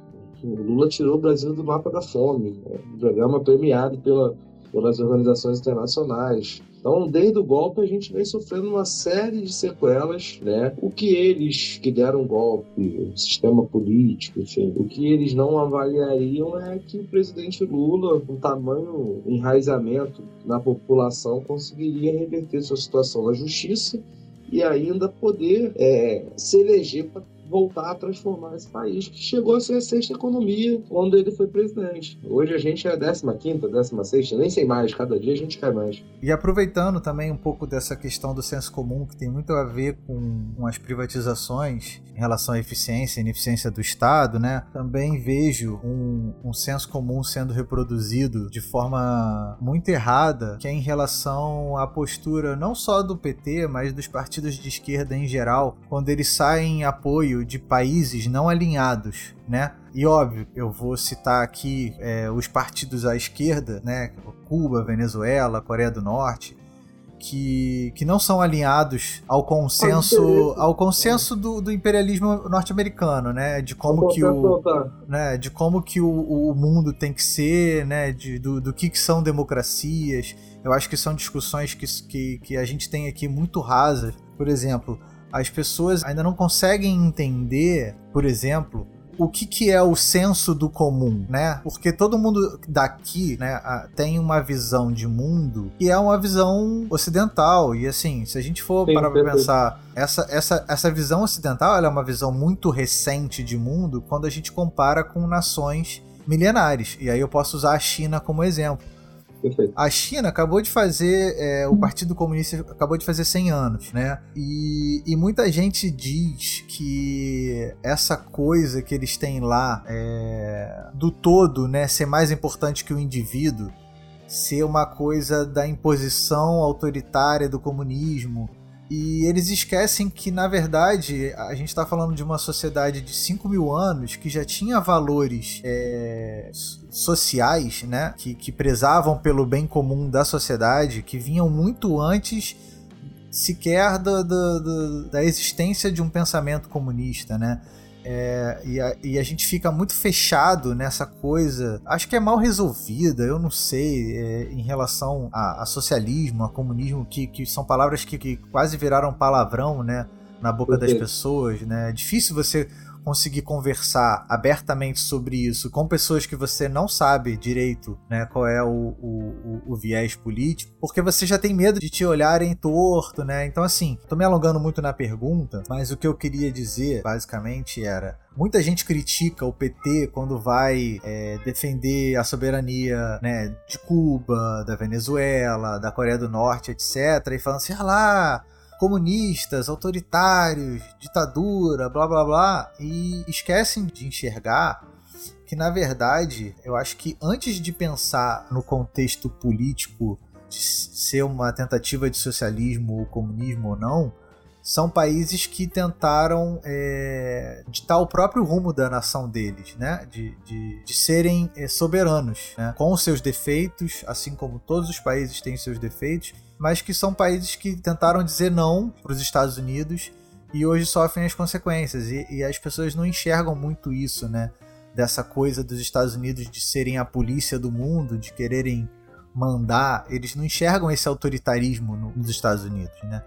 O Lula tirou o Brasil do mapa da fome. É um programa premiado pela, pelas organizações internacionais. Então, desde o golpe, a gente vem sofrendo uma série de sequelas, né? O que eles que deram golpe, o sistema político, enfim, o que eles não avaliariam é que o presidente Lula, com tamanho enraizamento na população, conseguiria reverter sua situação na justiça e ainda poder é, se eleger para voltar a transformar esse país, que chegou a ser a sexta economia quando ele foi presidente. Hoje a gente é a décima quinta, décima sexta, nem sei mais, cada dia a gente cai mais. E aproveitando também um pouco dessa questão do senso comum, que tem muito a ver com, com as privatizações em relação à eficiência e ineficiência do Estado, né? Também vejo um, um senso comum sendo reproduzido de forma muito errada, que é em relação à postura não só do PT, mas dos partidos de esquerda em geral, quando eles saem em apoio de países não alinhados, né? E óbvio, eu vou citar aqui é, os partidos à esquerda, né? Cuba, Venezuela, Coreia do Norte, que, que não são alinhados ao consenso ao consenso do, do imperialismo norte-americano, né? De como que o né, de como que o, o mundo tem que ser, né? De, do, do que, que são democracias. Eu acho que são discussões que, que, que a gente tem aqui muito rasas. Por exemplo, as pessoas ainda não conseguem entender, por exemplo, o que, que é o senso do comum, né? Porque todo mundo daqui, né, tem uma visão de mundo que é uma visão ocidental. E assim, se a gente for Sim, parar pra pensar, essa, essa, essa visão ocidental é uma visão muito recente de mundo quando a gente compara com nações milenares. E aí eu posso usar a China como exemplo. Perfeito. A China acabou de fazer, é, o Partido Comunista acabou de fazer 100 anos, né? E, e muita gente diz que essa coisa que eles têm lá é, do todo, né, ser mais importante que o indivíduo, ser uma coisa da imposição autoritária do comunismo, e eles esquecem que, na verdade, a gente está falando de uma sociedade de 5 mil anos que já tinha valores é, sociais, né? Que, que prezavam pelo bem comum da sociedade, que vinham muito antes sequer do, do, do, da existência de um pensamento comunista, né? É, e, a, e, a, gente fica muito fechado nessa coisa, acho que é mal resolvida, eu não sei, é, em relação a, a, socialismo, a comunismo, que, que são palavras que, que, quase viraram palavrão, né, na boca das pessoas, né? É difícil você conseguir conversar abertamente sobre isso com pessoas que você não sabe direito né, qual é o, o, o, viés político, porque você já tem medo de te olharem torto, né? Então, assim, tô me alongando muito na pergunta, mas o que eu queria dizer, basicamente, era Muita gente critica o PT quando vai é, defender a soberania né, de Cuba, da Venezuela, da Coreia do Norte, etc. E falando assim: ah lá, comunistas, autoritários, ditadura, blá blá blá, e esquecem de enxergar que na verdade eu acho que antes de pensar no contexto político de ser uma tentativa de socialismo ou comunismo ou não, são países que tentaram é, ditar o próprio rumo da nação deles, né? De, de, de serem é, soberanos, né? com seus defeitos, assim como todos os países têm seus defeitos, mas que são países que tentaram dizer não para os Estados Unidos e hoje sofrem as consequências. E, e, as pessoas não enxergam muito isso, né? Dessa coisa dos Estados Unidos de serem a polícia do mundo, de quererem mandar, eles não enxergam esse autoritarismo no, nos Estados Unidos, né?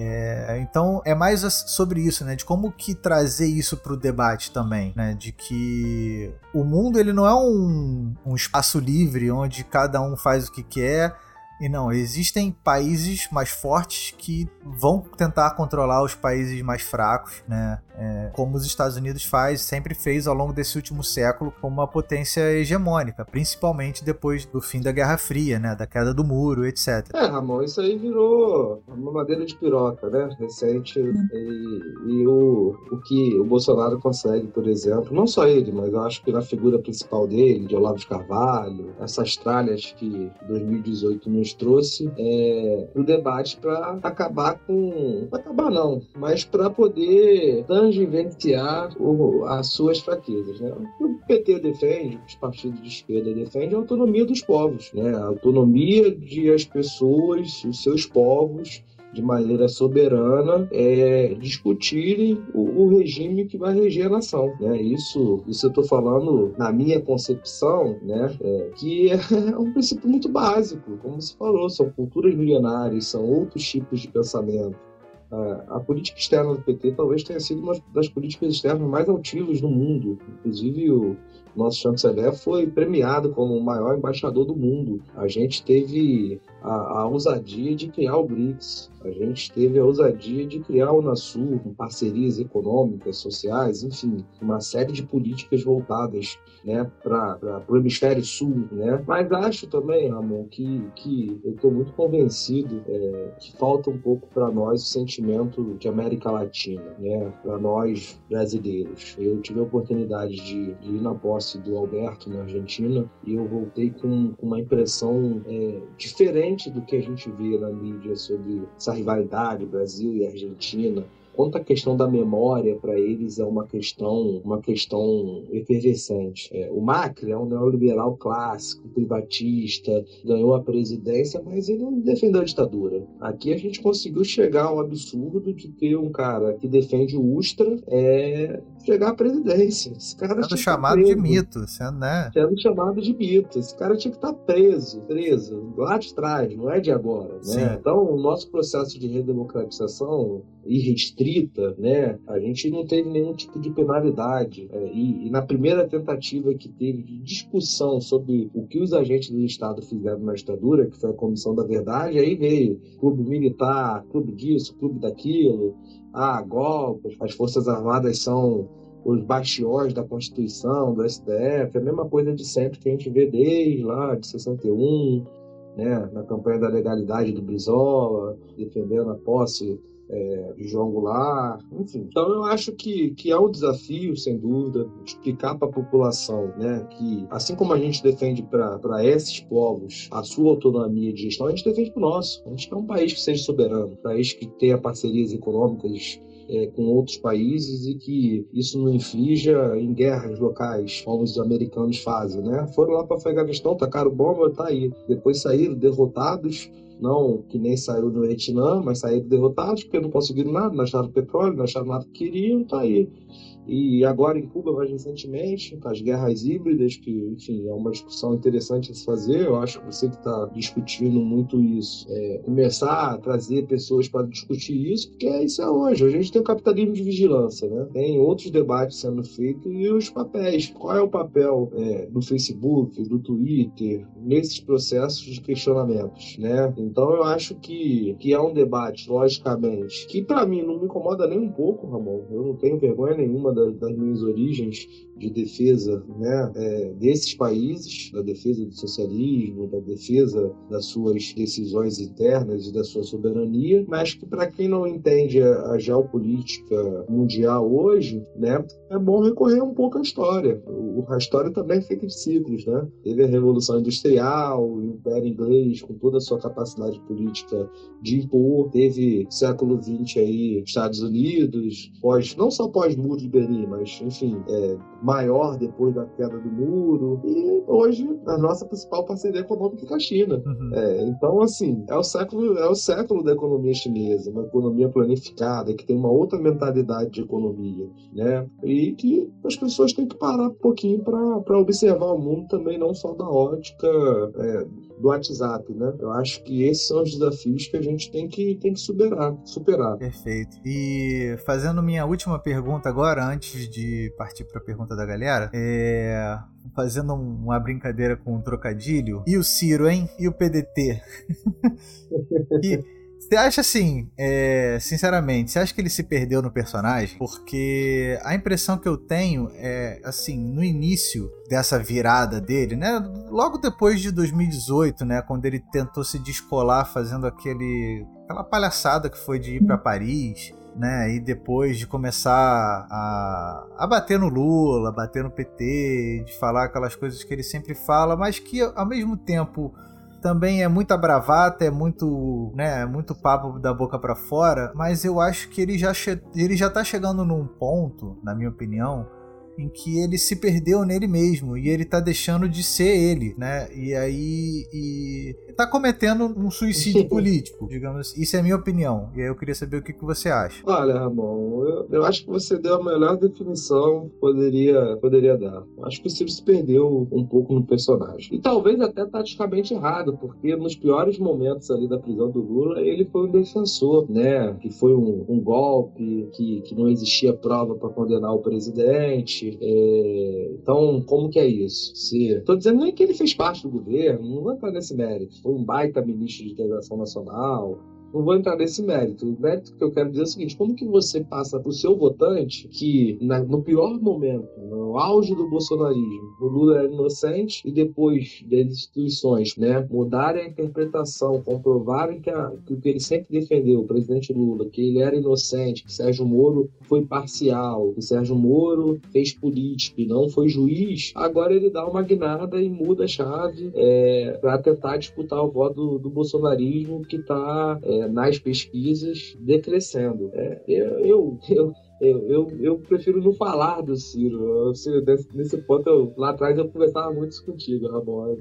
É, então é mais sobre isso, né? De como que trazer isso para o debate também, né? De que o mundo ele não é um, um espaço livre onde cada um faz o que quer e não, existem países mais fortes que vão tentar controlar os países mais fracos, né? É, como os Estados Unidos faz, sempre fez ao longo desse último século como uma potência hegemônica, principalmente depois do fim da Guerra Fria, né, da queda do muro, etc. É, Ramon, isso aí virou uma madeira de piroca, né, recente, e, e o, o que o Bolsonaro consegue, por exemplo, não só ele, mas eu acho que na figura principal dele, de Olavo de Carvalho, essas tralhas que 2018 nos trouxe, é o debate para acabar com. acabar não, mas para poder tangenciar o, as suas fraquezas. Né? O PT defende, os partidos de esquerda defendem a autonomia dos povos, né? a autonomia de as pessoas, os seus povos de maneira soberana é, discutirem o, o, regime que vai reger a nação. Né? Isso, isso eu estou falando na minha concepção, né? É, que é um princípio muito básico, como se falou, são culturas milenares, são outros tipos de pensamento. A, política externa do PT talvez tenha sido uma das políticas externas mais altivas do mundo. Inclusive, o, nosso chanceler foi premiado como o maior embaixador do mundo. A gente teve a, a, ousadia de criar o BRICS, a gente teve a ousadia de criar o Unasul, parcerias econômicas, sociais, enfim, uma série de políticas voltadas né, para o hemisfério sul. Né? Mas acho também, Ramon, que, que eu estou muito convencido é, que falta um pouco para nós o sentimento de América Latina, né? para nós brasileiros. Eu tive a oportunidade de, de, ir na posse do Alberto na Argentina e eu voltei com, uma impressão é, diferente do que a gente vê na mídia sobre essa rivalidade Brasil e Argentina quanto à questão da memória para eles é uma questão uma questão efervescente. É, o Macri é um neoliberal clássico, privatista, ganhou a presidência, mas ele não defendeu a ditadura. Aqui a gente conseguiu chegar ao absurdo de ter um cara que defende o Ustra é, chegar à presidência. Esse cara sendo chamado de mito, sendo, né? Sendo chamado de mito. Esse cara tinha que estar tá preso, preso, lá de trás, não é de agora. Né? Então, o nosso processo de redemocratização irrestrita, né? A gente não teve nenhum tipo de penalidade. É, e, e, na primeira tentativa que teve de discussão sobre o que os agentes do Estado fizeram na ditadura, que foi a Comissão da Verdade, aí veio clube militar, clube disso, clube daquilo, ah, golpes, as Forças Armadas são os bastiões da Constituição, do STF, a mesma coisa de sempre que a gente vê desde lá de 61, né, na campanha da legalidade do Brizola, defendendo a posse é, Goulart, enfim. Então eu acho que, que é um desafio, sem dúvida, explicar para a população né, que, assim como a gente defende para esses povos a sua autonomia de gestão, a gente defende para o nosso. A gente quer um país que seja soberano, um país que tenha parcerias econômicas é, com outros países e que isso não inflija em guerras locais, como os americanos fazem, né? Foram lá para o Afeganistão, tacaram bomba, tá aí. Depois saíram derrotados não que nem saiu do Vietnã, mas saíram derrotados porque não conseguiram nada, não acharam petróleo, não acharam nada que queriam, tá aí. E agora em Cuba, mais recentemente, com as guerras híbridas, que, enfim, é uma discussão interessante a se fazer. Eu acho que você que está discutindo muito isso, é, começar a trazer pessoas para discutir isso, porque isso é hoje. A gente tem o capitalismo de vigilância, né? Tem outros debates sendo feitos e os papéis. Qual é o papel é, do Facebook, do Twitter, nesses processos de questionamentos, né? Então eu acho que, que é um debate, logicamente, que para mim não me incomoda nem um pouco, Ramon. Eu não tenho vergonha nenhuma das, minhas origens de defesa né, é, desses países, da defesa do socialismo, da defesa das suas decisões internas e da sua soberania, mas que para quem não entende a, a, geopolítica mundial hoje, né, é bom recorrer um pouco à história. O, a história também é feita de ciclos, né? Teve a Revolução Industrial, o Império Inglês com toda a sua capacidade política de impor, teve século XX aí Estados Unidos, pós não só pós muro de Berlim, mas enfim, é, maior depois da queda do muro. E hoje a nossa principal parceria econômica é com a China. Uhum. É, então, assim, é o século é o século da economia chinesa, uma economia planificada que tem uma outra mentalidade de economia, né? E que as pessoas têm que parar um pouquinho para observar o mundo também não só da ótica é, do WhatsApp, né? Eu acho que esses são os desafios que a gente tem que, tem que superar, superar. Perfeito. E fazendo minha última pergunta agora, antes de partir para a pergunta da galera, é fazendo uma brincadeira com um trocadilho. E o Ciro, hein? E o PDT? e Você acha assim, é, sinceramente, você acha que ele se perdeu no personagem? Porque a impressão que eu tenho é, assim, no início dessa virada dele, né? Logo depois de 2018, né? Quando ele tentou se descolar fazendo aquele, aquela palhaçada que foi de ir para Paris né? E depois de começar a, a bater no Lula, bater no PT, de falar aquelas coisas que ele sempre fala, mas que ao mesmo tempo também é muita bravata, é muito, né, muito papo da boca para fora, mas eu acho que ele já, ele já tá chegando num ponto, na minha opinião, em que ele se perdeu nele mesmo e ele tá deixando de ser ele, né? E aí e tá cometendo um suicídio político, digamos assim. Isso é a minha opinião. E aí eu queria saber o que, que você acha. Olha, Ramon, eu, eu acho que você deu a melhor definição que poderia, poderia dar. Acho que o Ciro se perdeu um pouco no personagem. E talvez até taticamente errado, porque nos piores momentos ali da prisão do Lula, ele foi um defensor, né? Que foi um, um golpe, que, que não existia prova para condenar o presidente é, então, como que é isso? Se, tô dizendo nem que ele fez parte do governo, não vou entrar nesse mérito. Foi um baita ministro de integração nacional, não vou entrar nesse mérito. O mérito que eu quero dizer é o seguinte: como que você passa para o seu votante que, na, no pior momento, no auge do bolsonarismo, o Lula era inocente e depois das instituições né, mudarem a interpretação, comprovarem que, a, que o que ele sempre defendeu, o presidente Lula, que ele era inocente, que Sérgio Moro foi parcial, que Sérgio Moro fez política e não foi juiz, agora ele dá uma guinada e muda a chave é, para tentar disputar o voto do, do bolsonarismo que está. É, nas pesquisas decrescendo. É, eu, eu, eu eu, eu, eu, prefiro não falar do Ciro. Eu, nesse ponto, eu, lá atrás eu conversava muito isso contigo, Ramon.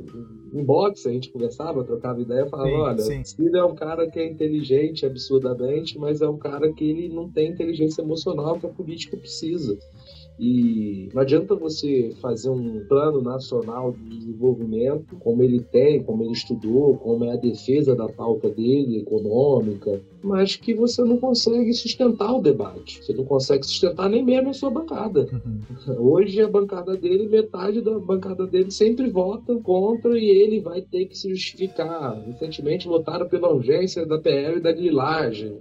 Em boxe a gente conversava, trocava ideia e falava: sim, olha, sim. Ciro é um cara que é inteligente absurdamente, mas é um cara que ele não tem inteligência emocional que a política precisa. E não adianta você fazer um plano nacional de desenvolvimento, como ele tem, como ele estudou, como é a defesa da pauta dele, econômica, mas que você não consegue sustentar o debate. Você não consegue sustentar nem mesmo a sua bancada. Uhum. Hoje a bancada dele, metade da bancada dele sempre vota contra e ele vai ter que se justificar. Recentemente votaram pela urgência da PL e da grilagem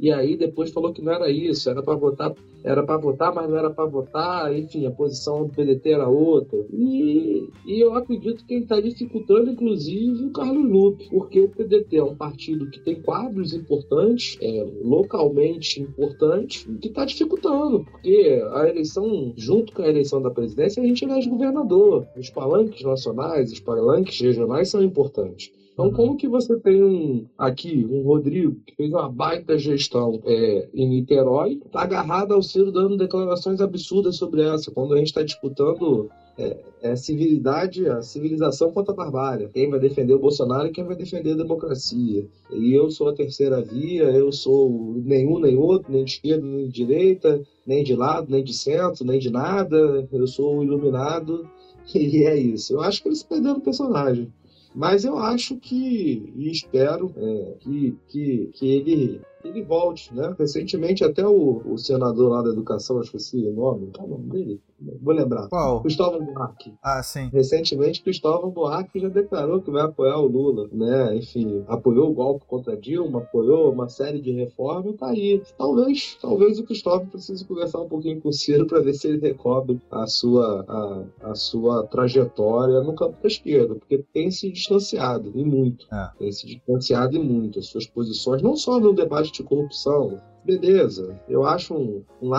e aí depois falou que não era isso, era para votar, era para votar, mas não era para votar, enfim, a posição do PDT era outra. E, e eu acredito que quem está dificultando, inclusive, o Carlos Lupe, porque o PDT é um partido que tem quadros importantes, é, localmente importantes, que está dificultando, porque a eleição, junto com a eleição da presidência, a gente elege governador. Os palanques nacionais, os palanques regionais são importantes. Então, como que você tem um, aqui um Rodrigo que fez uma baita gestão é, em Niterói, tá agarrado ao Ciro dando declarações absurdas sobre essa, quando a gente está disputando é, é, civilidade, a civilização contra a barbárie. Quem vai defender o Bolsonaro e quem vai defender a democracia. E eu sou a terceira via, eu sou nenhum nem outro, nem de esquerda nem de direita, nem de lado, nem de centro, nem de nada. Eu sou iluminado. E é isso. Eu acho que eles perderam o personagem. Mas eu acho que, e espero é, que, que, que ele ele volte, né? Recentemente até o, o senador lá da educação, acho que esqueci o nome, qual é o nome dele? Vou lembrar. Qual? Cristóvão Buarque. Ah, sim. Recentemente, Cristóvão Buarque já declarou que vai apoiar o Lula, né? Enfim, apoiou o golpe contra Dilma, apoiou uma série de reformas e tá aí. Talvez, talvez o Cristóvão precise conversar um pouquinho com o Ciro para ver se ele recobre a sua, a, a sua trajetória no campo da esquerda, porque tem se distanciado e muito. É. Tem se distanciado e muito. As suas posições, não só no debate de corrupção, beleza. Eu acho um, um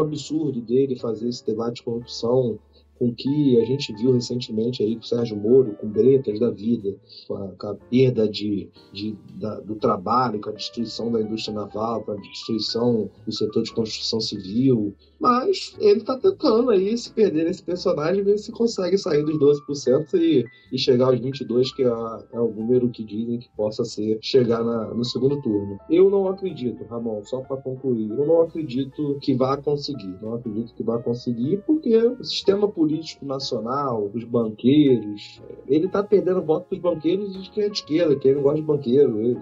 absurdo dele fazer esse debate de corrupção com que a gente viu recentemente aí com o Sérgio Moro, com Bretas da vida, com a, com a perda de, de da, do trabalho, com a destruição da indústria naval, com a destruição do setor de construção civil. Mas ele está tentando aí se perder nesse personagem, ver se consegue sair dos 12% e, e chegar aos 22%, que é, é, o número que dizem que possa ser chegar na, no segundo turno. Eu não acredito, Ramon, só para concluir, eu não acredito que vá conseguir. Não acredito que vá conseguir, porque o sistema político político nacional, os banqueiros. Ele está perdendo voto dos banqueiros de quem é de esquerda, quem não gosta de banqueiro. Ele,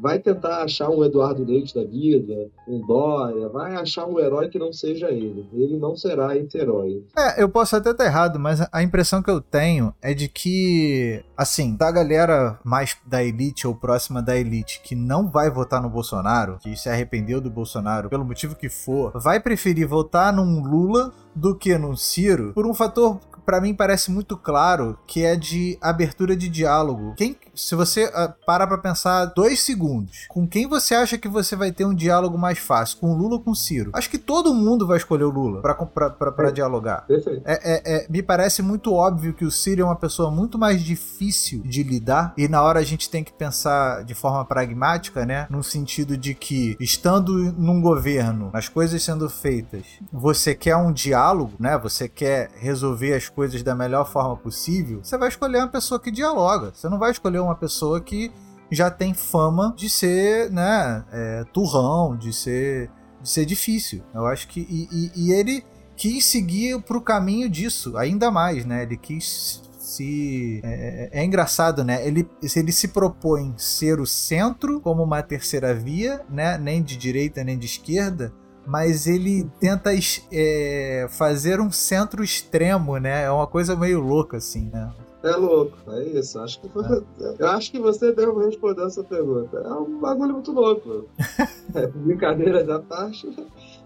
vai tentar achar um Eduardo Leite da vida, um Dória, vai achar um herói que não seja ele. Ele não será esse herói. É, eu posso até estar errado, mas a impressão que eu tenho é de que, assim, da galera mais da elite ou próxima da elite que não vai votar no Bolsonaro, que se arrependeu do Bolsonaro pelo motivo que for, vai preferir votar num Lula do que num Ciro por um fator para mim parece muito claro que é de abertura de diálogo. Quem, se você uh, para pra pensar dois segundos, com quem você acha que você vai ter um diálogo mais fácil? Com o Lula ou com o Ciro? Acho que todo mundo vai escolher o Lula pra, pra, pra, pra é. dialogar. Perfeito. É, é, é, me parece muito óbvio que o Ciro é uma pessoa muito mais difícil de lidar e na hora a gente tem que pensar de forma pragmática, né? No sentido de que, estando num governo, as coisas sendo feitas, você quer um diálogo, né? Você quer resolver as coisas da melhor forma possível, você vai escolher uma pessoa que dialoga. Você não vai escolher uma pessoa que já tem fama de ser, né, é, turrão, de ser, de ser difícil. Eu acho que. E, e, e ele quis seguir pro caminho disso, ainda mais, né? Ele quis se. É, é, é, engraçado, né? Ele, ele se propõe ser o centro como uma terceira via, né? Nem de direita nem de esquerda mas ele tenta é, fazer um centro extremo, né? É uma coisa meio louca, assim, né? É louco, é isso. Acho que é. Eu acho que você deve responder essa pergunta. É um bagulho muito louco. é, brincadeira da parte.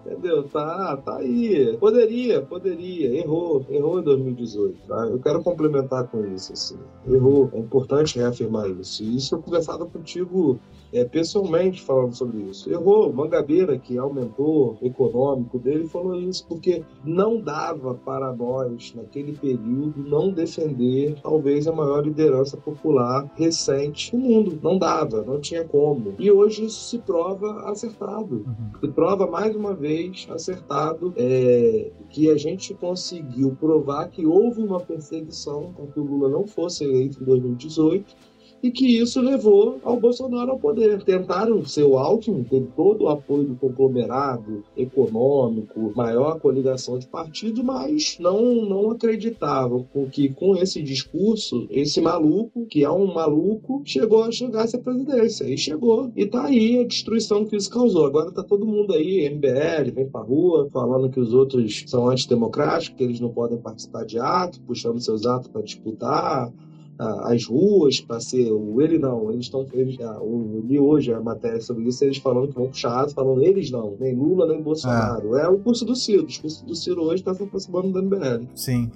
Entendeu? Tá, tá aí. Poderia, poderia. Errou. Errou em 2018. Tá? Eu quero complementar com isso. Assim. Errou. É importante reafirmar isso. E isso eu conversava contigo é, pessoalmente falando sobre isso. Errou. Mangabeira, que é o mentor econômico dele, falou isso porque não dava para nós, naquele período, não defender talvez a maior liderança popular recente do mundo. Não dava, não tinha como. E hoje isso se prova acertado. Uhum. Se prova mais uma vez acertado é, que a gente conseguiu provar que houve uma perseguição para que o Lula não fosse eleito em 2018 e que isso levou ao Bolsonaro ao poder. Tentaram ser o Alckmin, teve todo o apoio do conglomerado econômico, maior coligação de partido, mas não, não acreditavam que com esse discurso, esse maluco, que é um maluco, chegou a chegar ser presidência. E chegou. E tá aí a destruição que isso causou. Agora tá todo mundo aí, MBL, vem pra rua, falando que os outros são antidemocráticos, que eles não podem participar de atos, puxando seus atos para disputar as ruas para ser o ele não. Eles estão. Eles, eu li hoje a matéria sobre isso, eles falando que vão puxar falando eles não, nem Lula, nem Bolsonaro. É, é o curso do Ciro. O discurso do Ciro hoje está se aproximando do MBL. Sim.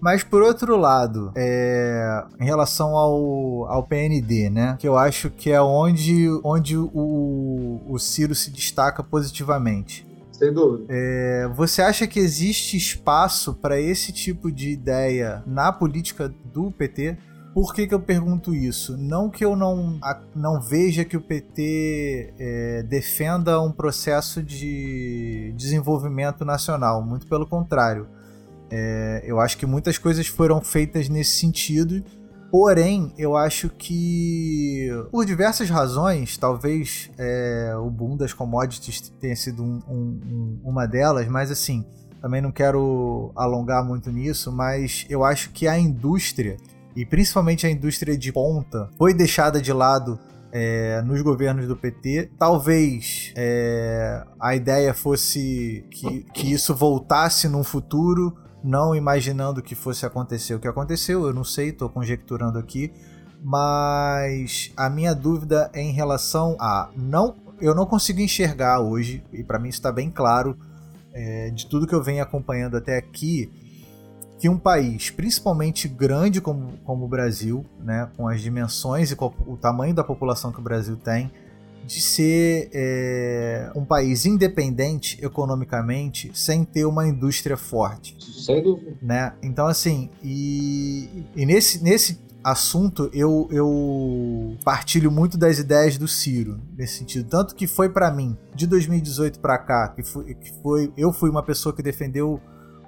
Mas por outro lado, é, em relação ao, ao PND, né? Que eu acho que é onde, onde o, o Ciro se destaca positivamente. Sem dúvida. É, você acha que existe espaço para esse tipo de ideia na política do PT? Por que, que eu pergunto isso? Não que eu não, não veja que o PT é, defenda um processo de desenvolvimento nacional, muito pelo contrário. É, eu acho que muitas coisas foram feitas nesse sentido, porém, eu acho que, por diversas razões, talvez é, o boom das commodities tenha sido um, um, uma delas, mas assim, também não quero alongar muito nisso, mas eu acho que a indústria e principalmente a indústria de ponta foi deixada de lado é, nos governos do PT. Talvez é, a ideia fosse que, que isso voltasse num futuro, não imaginando que fosse acontecer o que aconteceu, eu não sei, estou conjecturando aqui. Mas a minha dúvida é em relação a não. Eu não consigo enxergar hoje, e para mim está bem claro, é, de tudo que eu venho acompanhando até aqui, que um país, principalmente grande como, como o Brasil, né, com as dimensões e o tamanho da população que o Brasil tem, de ser é, um país independente economicamente sem ter uma indústria forte. Sem dúvida. Né? Então, assim, e, e nesse, nesse assunto eu, eu partilho muito das ideias do Ciro nesse sentido. Tanto que foi para mim, de 2018 para cá, que foi, que foi eu fui uma pessoa que defendeu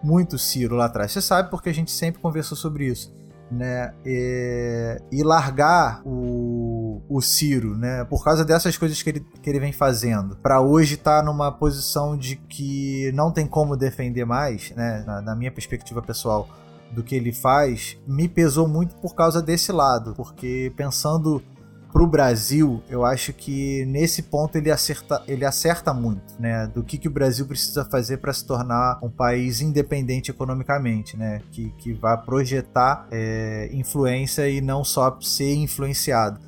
muito Ciro lá atrás. Você sabe porque a gente sempre conversou sobre isso. Né, e, e largar o, o Ciro, né, por causa dessas coisas que ele, que ele vem fazendo, para hoje estar tá numa posição de que não tem como defender mais, né, na, na minha perspectiva pessoal, do que ele faz, me pesou muito por causa desse lado, porque pensando pro Brasil, eu acho que nesse ponto ele acerta, ele acerta muito, né? Do que, que o Brasil precisa fazer para se tornar um país independente economicamente, né? Que, que vai projetar é, influência e não só ser influenciado.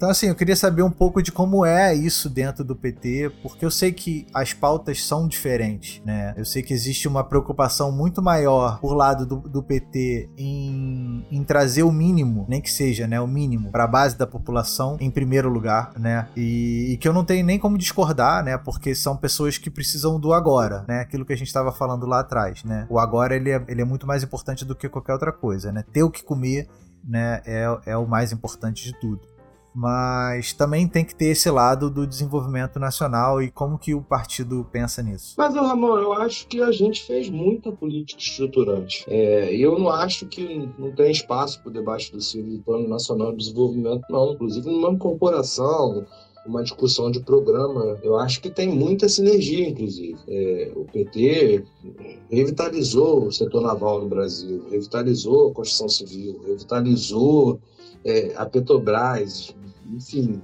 Então, assim, eu queria saber um pouco de como é isso dentro do PT, porque eu sei que as pautas são diferentes, né? Eu sei que existe uma preocupação muito maior por lado do, do PT em, em, trazer o mínimo, nem que seja, né, o mínimo, para a base da população em primeiro lugar, né? E, e, que eu não tenho nem como discordar, né? Porque são pessoas que precisam do agora, né? Aquilo que a gente estava falando lá atrás, né? O agora ele é, ele é muito mais importante do que qualquer outra coisa, né? Ter o que comer, né? É, é o mais importante de tudo mas também tem que ter esse lado do desenvolvimento nacional e como que o partido pensa nisso. Mas, Ramon, eu acho que a gente fez muita política estruturante. É, eu não acho que não tem espaço para o debate do Plano Nacional de Desenvolvimento, não. Inclusive, numa corporação, uma discussão de programa, eu acho que tem muita sinergia, inclusive. É, o PT revitalizou o setor naval no Brasil, revitalizou a construção civil, revitalizou é, a Petrobras, enfim,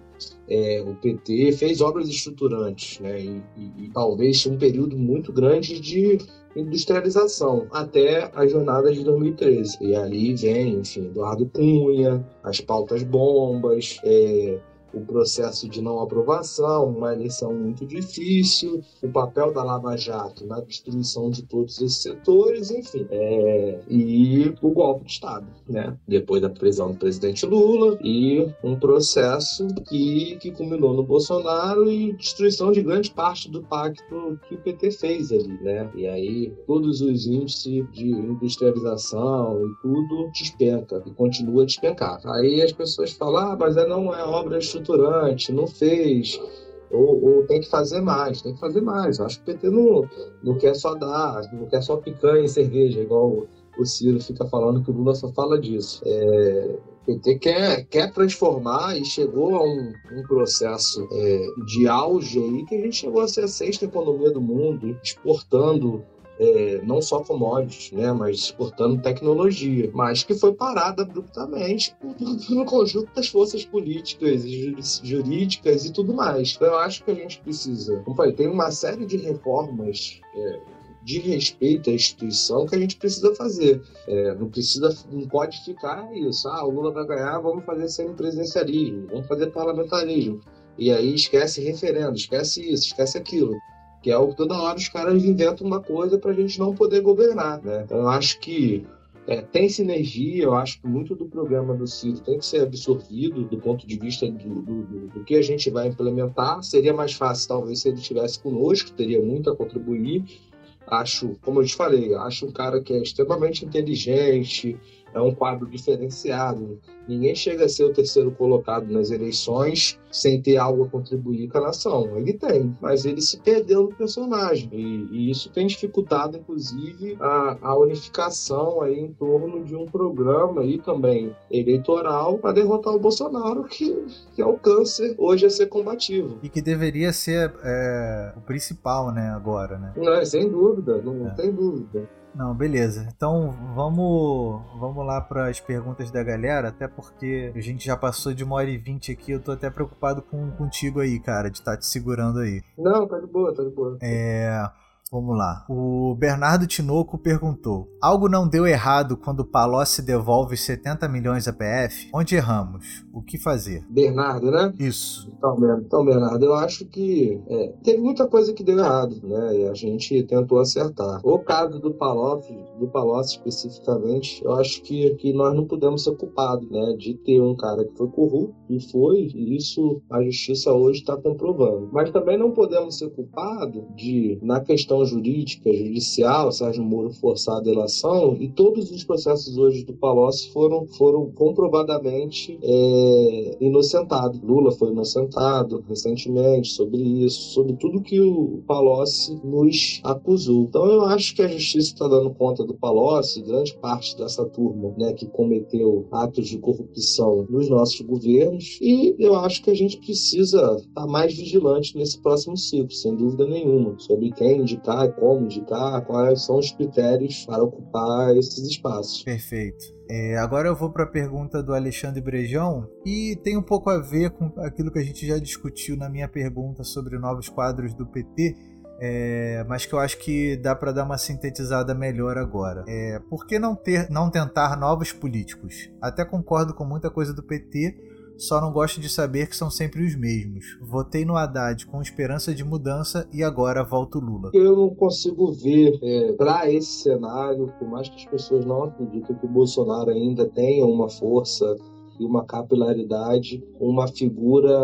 é, o PT fez obras estruturantes, né? E, e, e, talvez um período muito grande de industrialização até as jornadas de 2013. E ali vem, enfim, Eduardo Cunha, as pautas bombas, é, o processo de não aprovação, uma eleição muito difícil, o papel da Lava Jato na destruição de todos esses setores, enfim, é, e o golpe de Estado, né? Depois da prisão do presidente Lula e um processo que, que culminou no Bolsonaro e destruição de grande parte do pacto que o PT fez ali, né? E aí todos os índices de industrialização e tudo despenca e continua a despencar. Aí as pessoas falam, ah, mas não é obra estruturante, não fez. Ou, ou, tem que fazer mais, tem que fazer mais. Eu acho que o PT não, não quer só dar, não quer só picanha e cerveja, igual o, Ciro fica falando que o Lula só fala disso. É, o PT quer, quer transformar e chegou a um, um processo é, de auge aí que a gente chegou a ser a sexta economia do mundo, exportando é, não só commodities, né, mas exportando tecnologia, mas que foi parada abruptamente no conjunto das forças políticas e jurídicas e tudo mais. Então, eu acho que a gente precisa, como falei, tem uma série de reformas é, de respeito à instituição que a gente precisa fazer. É, não precisa, não pode ficar isso. Ah, o Lula vai ganhar, vamos fazer semipresidencialismo, vamos fazer parlamentarismo. E aí esquece referendo, esquece isso, esquece aquilo que é o toda hora os caras inventam uma coisa para a gente não poder governar, né? Então eu acho que é, tem sinergia, eu acho que muito do programa do Ciro tem que ser absorvido do ponto de vista do, do, do, do, que a gente vai implementar. Seria mais fácil, talvez, se ele estivesse conosco, teria muito a contribuir. Acho, como eu te falei, acho um cara que é extremamente inteligente, é um quadro diferenciado. Ninguém chega a ser o terceiro colocado nas eleições sem ter algo a contribuir com a nação. Ele tem, mas ele se perdeu no personagem. E, e isso tem dificultado, inclusive, a, a, unificação aí em torno de um programa aí também eleitoral para derrotar o Bolsonaro, que, que é o câncer hoje a ser combativo. E que deveria ser é, o principal, né, agora, né? Não, sem dúvida, não é. tem dúvida. Não, beleza. Então vamos, vamos lá para as perguntas da galera, até porque a gente já passou de uma hora e vinte aqui. Eu tô até preocupado com, contigo aí, cara, de estar tá te segurando aí. Não, tá de boa, tá de boa. É. Vamos lá. O Bernardo Tinoco perguntou: Algo não deu errado quando o Palocci devolve 70 milhões a PF? Onde erramos? O que fazer? Bernardo, né? Isso. Então, então Bernardo, eu acho que é, teve muita coisa que deu errado, né? E a gente tentou acertar. O caso do Palocci, do Palocci especificamente, eu acho que, que nós não podemos ser culpados, né? De ter um cara que foi corrupto e foi, e isso a justiça hoje está comprovando. Mas também não podemos ser culpados de, na questão jurídica, judicial, Sérgio Moro forçar a delação, e todos os processos hoje do Palocci foram, foram comprovadamente é, inocentados. Lula foi inocentado recentemente sobre isso, sobre tudo que o Palocci nos acusou. Então eu acho que a justiça está dando conta do Palocci, grande parte dessa turma né, que cometeu atos de corrupção nos nossos governos, e eu acho que a gente precisa estar mais vigilante nesse próximo ciclo, sem dúvida nenhuma, sobre quem indicar indicar, como indicar, quais são os critérios para ocupar esses espaços. Perfeito. É, agora eu vou para a pergunta do Alexandre Brejão e tem um pouco a ver com aquilo que a gente já discutiu na minha pergunta sobre novos quadros do PT, é, mas que eu acho que dá para dar uma sintetizada melhor agora. É, por que não, ter, não tentar novos políticos? Até concordo com muita coisa do PT, só não gosto de saber que são sempre os mesmos. Votei no Haddad com esperança de mudança e agora volto Lula. Eu não consigo ver é, para esse cenário, por mais que as pessoas não acreditem que o Bolsonaro ainda tenha uma força e uma capilaridade, uma figura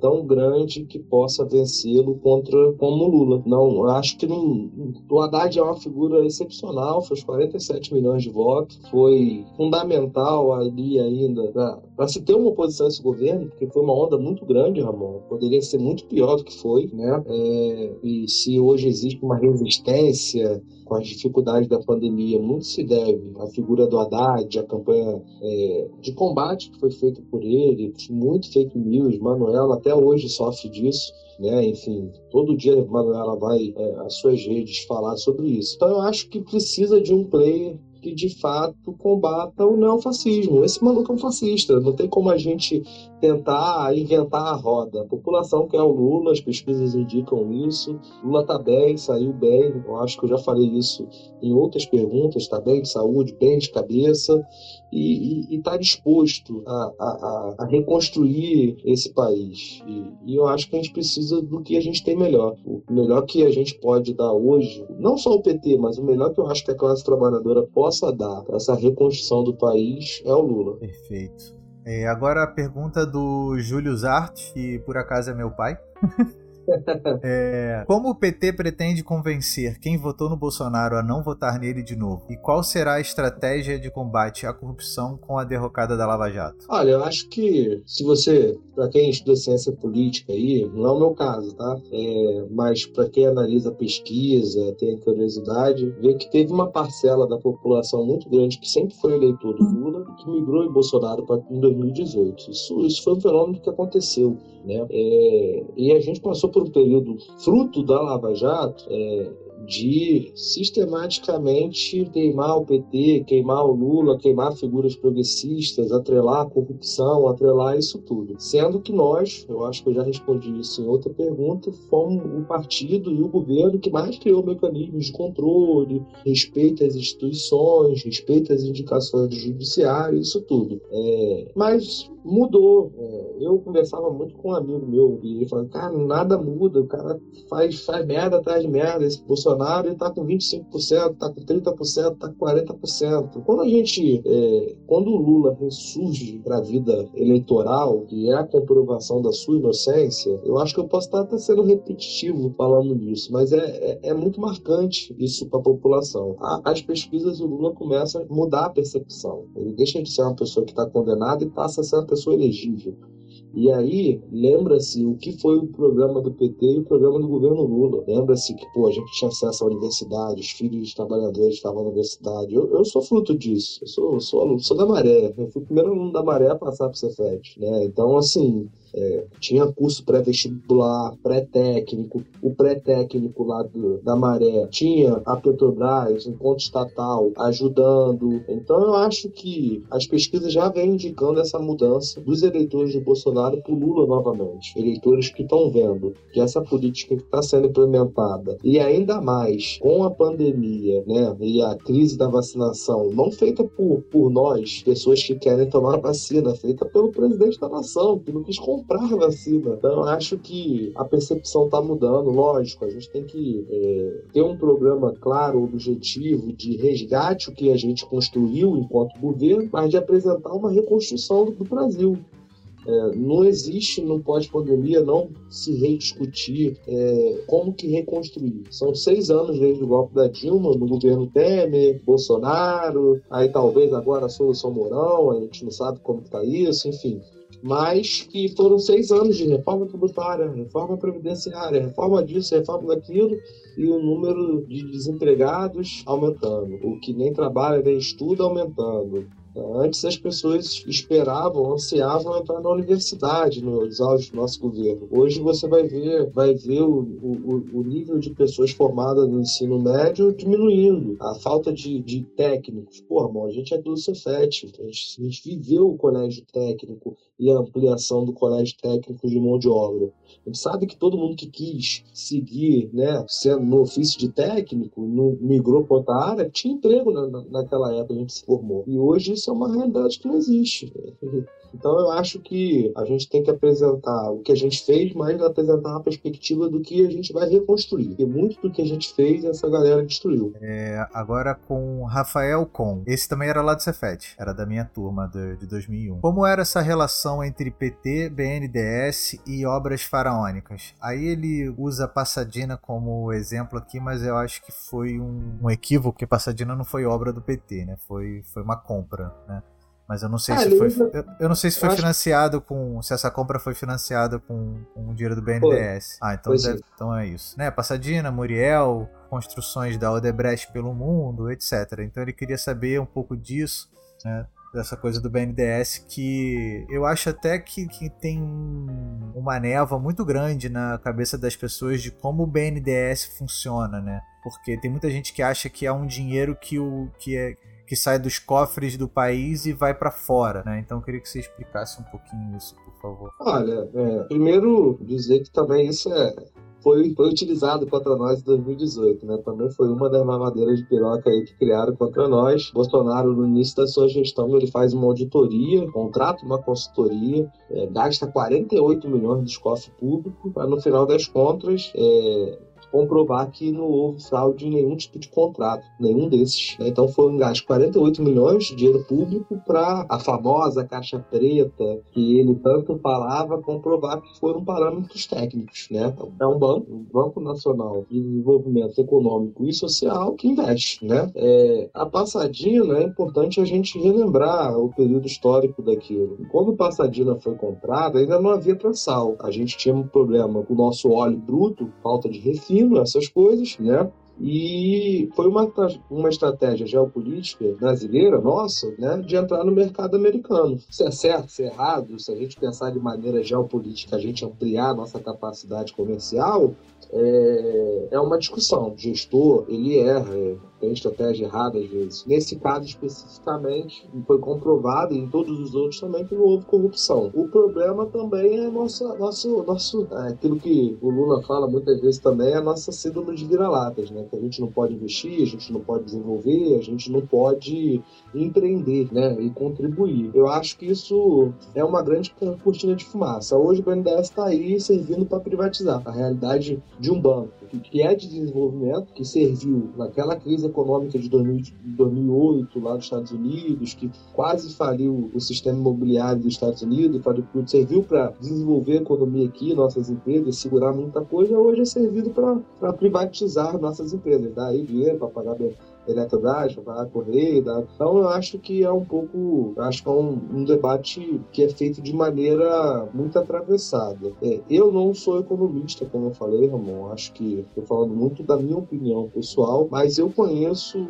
tão grande que possa vencê-lo contra como Lula. Não, acho que não, o Haddad é uma figura excepcional, fez 47 milhões de votos, foi fundamental ali ainda para se ter uma oposição a esse governo, porque foi uma onda muito grande, Ramon. Poderia ser muito pior do que foi, né? É, e se hoje existe uma resistência com as dificuldades da pandemia, muito se deve à figura do Haddad, à campanha é, de combate que foi feita por ele, muito fake news. Manuela até hoje sofre disso. Né? Enfim, todo dia Manuela vai é, às suas redes falar sobre isso. Então eu acho que precisa de um player que de fato combata o neofascismo. Esse maluco é um fascista, não tem como a gente tentar inventar a roda. A população quer o Lula, as pesquisas indicam isso. Lula tá bem, saiu bem, eu acho que eu já falei isso em outras perguntas, tá bem de saúde, bem de cabeça, e está disposto a, a, a, reconstruir esse país. E, e, eu acho que a gente precisa do que a gente tem melhor. O melhor que a gente pode dar hoje, não só o PT, mas o melhor que eu acho que a classe trabalhadora possa dar para essa reconstrução do país é o Lula. Perfeito. É, agora a pergunta do Júlio Zart, que por acaso é meu pai. É, como o PT pretende convencer quem votou no Bolsonaro a não votar nele de novo? E qual será a estratégia de combate à corrupção com a derrocada da Lava Jato? Olha, eu acho que se você, para quem estuda ciência política aí, não é o meu caso, tá? É, mas para quem analisa pesquisa, tem curiosidade, vê que teve uma parcela da população muito grande que sempre foi eleitor do Lula que migrou em Bolsonaro pra, em 2018. Isso, isso foi um fenômeno que aconteceu. Né? É, e a gente passou por um período fruto da Lava Jato, é, de sistematicamente queimar o PT, queimar o Lula, queimar figuras progressistas, atrelar a corrupção, atrelar isso tudo. Sendo que nós, eu acho que eu já respondi isso em outra pergunta, fomos o partido e o governo que mais criou mecanismos de controle, respeita as instituições, respeita as indicações do judiciário, isso tudo. É, mas mudou. É, eu conversava muito com um amigo meu e ele falava, cara, nada muda, o cara faz, faz merda atrás de merda. Esse Bolsonaro ele tá com 25%, tá com 30%, tá com 40%. Quando a gente, é, quando o Lula ressurge para a vida eleitoral, que é a comprovação da sua inocência, eu acho que eu posso estar até sendo repetitivo falando nisso, mas é, é, é muito marcante isso para a população. As pesquisas, o Lula começa a mudar a percepção. Ele deixa de ser uma pessoa que está condenada e passa a ser uma pessoa pessoa elegível. E aí, lembra-se o que foi o programa do PT e o programa do governo Lula. Lembra-se que, pô, a gente tinha acesso à universidade, os filhos de trabalhadores estavam na universidade. Eu, eu sou fruto disso. Eu sou, sou aluno, sou da Maré. Eu fui o primeiro aluno da Maré a passar para o Cefet, né? Então, assim, é, tinha curso pré-vestibular, pré-técnico, o pré-técnico lá do, da Maré, tinha a Petrobras, enquanto estatal, ajudando. Então eu acho que as pesquisas já vêm indicando essa mudança dos eleitores de Bolsonaro para Lula novamente. Eleitores que estão vendo que essa política que está sendo implementada, e ainda mais com a pandemia né, e a crise da vacinação, não feita por, por nós, pessoas que querem tomar a vacina, feita pelo presidente da nação, que não quis vacina. Então, eu acho que a percepção está mudando. Lógico, a gente tem que é, ter um programa claro, objetivo, de resgate o que a gente construiu enquanto governo, mas de apresentar uma reconstrução do, do Brasil. É, não existe no pós-pandemia não se rediscutir é, como que reconstruir. São seis anos desde o golpe da Dilma, no governo Temer, Bolsonaro, aí talvez agora a solução Mourão, a gente não sabe como está isso, enfim mas que foram seis anos de reforma tributária, reforma previdenciária, reforma disso, reforma daquilo, e o número de desempregados aumentando, o que nem trabalha nem estuda aumentando, Antes as pessoas esperavam, ansiavam entrar na universidade nos auge do nosso governo. Hoje você vai ver, vai ver o, o, o nível de pessoas formadas no ensino médio diminuindo. A falta de, de técnicos. Pô, irmão, a gente é do Cefet, a a gente viveu o colégio técnico e ampliação do colégio técnico de mão de obra. A gente sabe que todo mundo que quis seguir, né, sendo no ofício de técnico, no, migrou para outra área, tinha emprego na, naquela época a gente se formou. E hoje isso é uma realidade que não existe. Então eu acho que a gente tem que apresentar o que a gente fez, mas apresentar uma perspectiva do que a gente vai reconstruir. Porque muito do que a gente fez, essa galera destruiu. É, agora com Rafael Com. Esse também era lá do Cefet, era da minha turma de, de 2001. Como era essa relação entre PT, BNDES e obras faraônicas? Aí ele usa Passadina como exemplo aqui, mas eu acho que foi um, um equívoco, porque Passadina não foi obra do PT, né? Foi, foi uma compra, né? Mas eu não sei ah, se foi. Eu, eu, não sei se foi financiado com. Se essa compra foi financiada com, com o dinheiro do BNDES. Foi. Ah, então, deve, então é isso. Né? Passadina, Muriel, construções da Odebrecht pelo mundo, etc. Então ele queria saber um pouco disso, né? Dessa coisa do BNDES que eu acho até que, que tem uma névoa muito grande na cabeça das pessoas de como o BNDES funciona, né? Porque tem muita gente que acha que é um dinheiro que, o, que é que sai dos cofres do país e vai para fora, né? Então eu queria que você explicasse um pouquinho isso, por favor. Olha, é, primeiro dizer que também isso é, foi, foi utilizado contra nós em 2018, né? Também foi uma das mamadeiras de piroca aí que criaram contra nós. Bolsonaro, no início da sua gestão, ele faz uma auditoria, contrata uma consultoria, é, gasta 48 milhões de cofre público, para no final das contas é, comprovar que não houve fraude em nenhum tipo de contrato, nenhum desses. Né? Então foi um gasto de 48 milhões de dinheiro público para a famosa caixa preta que ele tanto falava comprovar que foram parâmetros técnicos. Né? É um banco, um Banco Nacional de Desenvolvimento Econômico e Social que investe. Né? É, a Passadina é importante a gente relembrar o período histórico daquilo. Quando Passadina foi comprada, ainda não havia pré-sal. A gente tinha um problema com o nosso óleo bruto, falta de refino essas coisas, né? E foi uma, uma estratégia geopolítica brasileira, nossa, né, de entrar no mercado americano. Se é certo, se é errado, se a gente pensar de maneira geopolítica, a gente ampliar a nossa capacidade comercial, é, é uma discussão. O gestor, ele erra, é, tem estratégia errada às vezes. Nesse caso especificamente, foi comprovado e em todos os outros também que não houve corrupção. O problema também é nossa, nosso, nosso, é, aquilo que o Lula fala muitas vezes também, é a nossa síndrome de vira-latas, né? Que a gente não pode investir, a gente não pode desenvolver, a gente não pode empreender, né? E contribuir. Eu acho que isso é uma grande cortina de fumaça. Hoje o BNDES está aí servindo para privatizar. A realidade de um banco que é de desenvolvimento, que serviu naquela crise econômica de 2008 lá dos Estados Unidos, que quase faliu o sistema imobiliário dos Estados Unidos, serviu para desenvolver a economia aqui, nossas empresas, segurar muita coisa, hoje é servido para privatizar nossas empresas, dar aí dinheiro para pagar Eletrobras, para correio. Tá? Então eu acho que é um pouco, acho que é um, um debate que é feito de maneira muito atravessada. É, eu não sou economista, como eu falei, Ramon. Acho que estou falando muito da minha opinião pessoal, mas eu conheço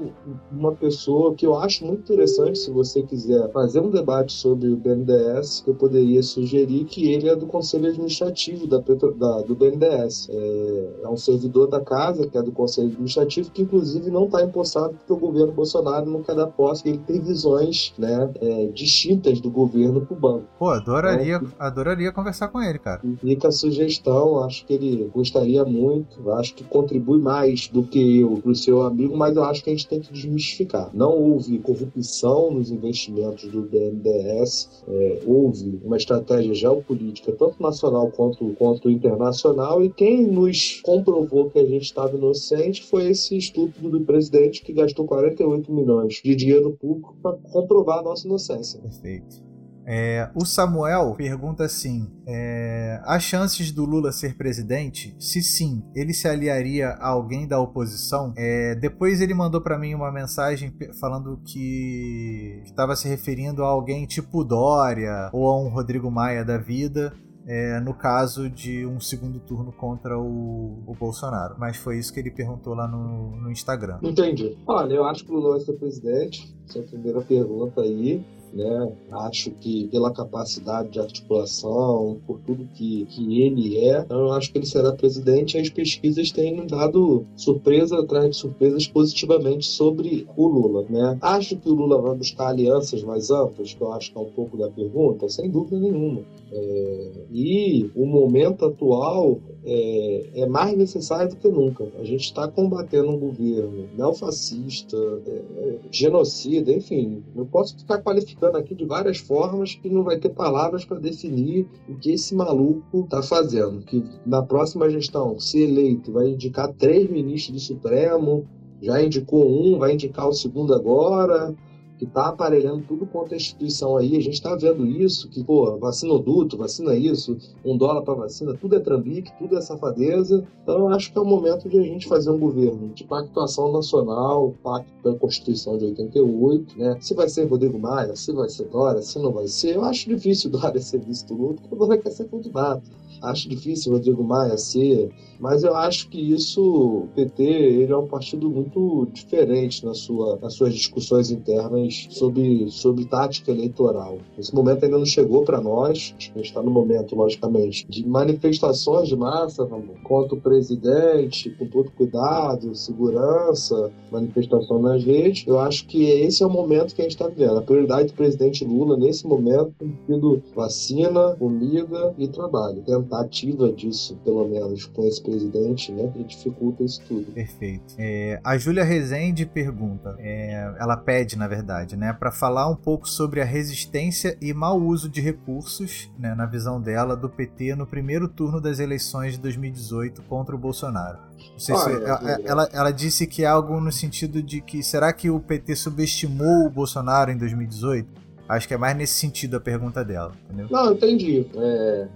uma pessoa que eu acho muito interessante. Se você quiser fazer um debate sobre o BNDES, eu poderia sugerir que ele é do conselho administrativo da, Petro, da do BNDES. É, é um servidor da casa que é do conselho administrativo que inclusive não está empossado porque o governo Bolsonaro não quer dar posse, ele tem visões né, é, distintas do governo cubano. Pô, adoraria, então, adoraria conversar com ele, cara. Fica a sugestão, acho que ele gostaria muito, acho que contribui mais do que eu pro seu amigo, mas eu acho que a gente tem que desmistificar. Não houve corrupção nos investimentos do BNDES, é, houve uma estratégia geopolítica, tanto nacional quanto, quanto internacional, e quem nos comprovou que a gente estava inocente foi esse estúpido do presidente que gastou 48 milhões de dinheiro público para comprovar a nossa inocência. Perfeito. É, o Samuel pergunta assim: é, há chances do Lula ser presidente? Se sim, ele se aliaria a alguém da oposição? É, depois ele mandou para mim uma mensagem falando que estava se referindo a alguém tipo Dória ou a um Rodrigo Maia da vida é, no caso de um segundo turno contra o, o, Bolsonaro. Mas foi isso que ele perguntou lá no, no Instagram. Entendi. Olha, eu acho que o Lula vai ser presidente. Essa é a primeira pergunta aí. né? Acho que pela capacidade de articulação, por tudo que, que ele é, então eu acho que ele será presidente. As pesquisas têm dado surpresa atrás de surpresas positivamente sobre o Lula, né? Acho que o Lula vai buscar alianças mais amplas, que eu acho que é um pouco da pergunta, sem dúvida nenhuma. É, e o momento atual é, é, mais necessário do que nunca. A gente está combatendo um governo neofascista, é, genocida, enfim. Eu posso ficar qualificando aqui de várias formas que não vai ter palavras para definir o que esse maluco está fazendo. Que na próxima gestão, se eleito, vai indicar três ministros do Supremo, já indicou um, vai indicar o segundo agora que está aparelhando tudo quanto é instituição aí. A gente está vendo isso, que, pô, vacina o duto, vacina isso, um dólar para vacina, tudo é trambique, tudo é safadeza. Então, eu acho que é o momento de a gente fazer um governo de pactuação nacional, pacto da Constituição de 88, né? Se vai ser Rodrigo Maia, se vai ser Dória, se não vai ser. Eu acho difícil Dória ser visto luto, porque o Dória quer ser candidato. Acho difícil Rodrigo Maia ser, mas eu acho que isso, o PT, ele é um partido muito diferente na sua, nas suas discussões internas sobre, sobre tática eleitoral. Esse momento ainda não chegou para nós, a gente está no momento, logicamente, de manifestações de massa contra o presidente, com todo cuidado, segurança, manifestação nas redes. Eu acho que esse é o momento que a gente está vivendo. A prioridade do presidente Lula, nesse momento, tem sido vacina, comida e trabalho. Tentativa disso, pelo menos, com esse presidente, né? Que dificulta isso tudo. Perfeito. É, a Júlia Rezende pergunta, é, ela pede, na verdade, né, para falar um pouco sobre a resistência e mau uso de recursos, né, na visão dela, do PT no primeiro turno das eleições de 2018 contra o Bolsonaro. Se ela, ela, ela, disse que é algo no sentido de que será que o PT subestimou o Bolsonaro em 2018? Acho que é mais nesse sentido a pergunta dela, entendeu? Não, entendi. É,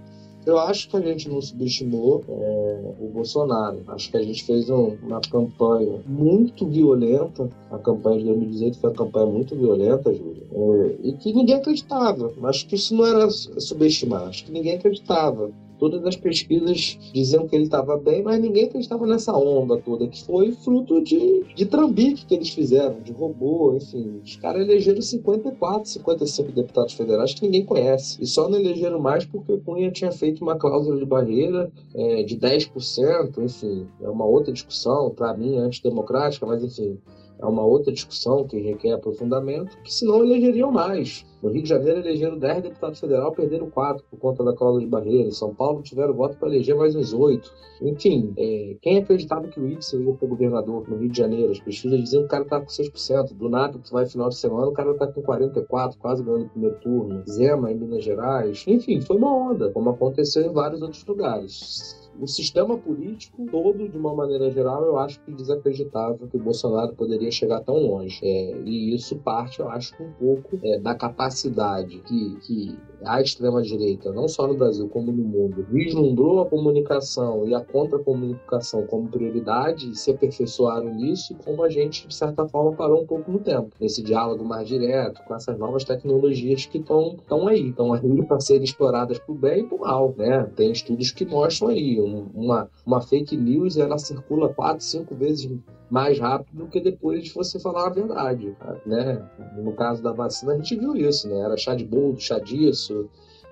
eu acho que a gente não subestimou é, o Bolsonaro. Acho que a gente fez um, uma campanha muito violenta. A campanha de 2018 foi uma campanha muito violenta, Júlia. É, e que ninguém acreditava. Acho que isso não era subestimar. Acho que ninguém acreditava. Todas as pesquisas diziam que ele estava bem, mas ninguém acreditava nessa onda toda, que foi fruto de, de trambique que eles fizeram, de robô, enfim. Os caras elegeram 54, 55 deputados federais que ninguém conhece. E só não elegeram mais porque o Cunha tinha feito uma cláusula de barreira é, de 10%, enfim. É uma outra discussão, para mim, antidemocrática, mas enfim é uma outra discussão que requer aprofundamento, que senão elegeriam mais. No Rio de Janeiro elegeram 10 deputados federais, perderam 4 por conta da cláusula de barreira. Em São Paulo tiveram voto para eleger mais uns 8. Enfim, é, quem acreditava que o Ibsen ia para governador no Rio de Janeiro? As pesquisas diziam que o cara está com 6%. Do nada, que vai final de semana, o cara está com 44%, quase ganhando o primeiro turno. Zema em Minas Gerais. Enfim, foi uma onda, como aconteceu em vários outros lugares o sistema político todo, de uma maneira geral, eu acho que desacreditava que o Bolsonaro poderia chegar tão longe. É, e isso parte, eu acho, um pouco é, da capacidade que, que a extrema-direita, não só no Brasil como no mundo, vislumbrou a comunicação e a contra-comunicação como prioridade e se aperfeiçoaram nisso, como a gente, de certa forma, parou um pouco no tempo. Nesse diálogo mais direto, com essas novas tecnologias que estão aí, estão aí para serem exploradas o bem e o mal. Né? Tem estudos que mostram aí, um, uma, uma fake news ela circula quatro, cinco vezes mais rápido do que depois de você falar a verdade, né? No caso da vacina a gente viu isso, né? Era chá de bolo, chá disso,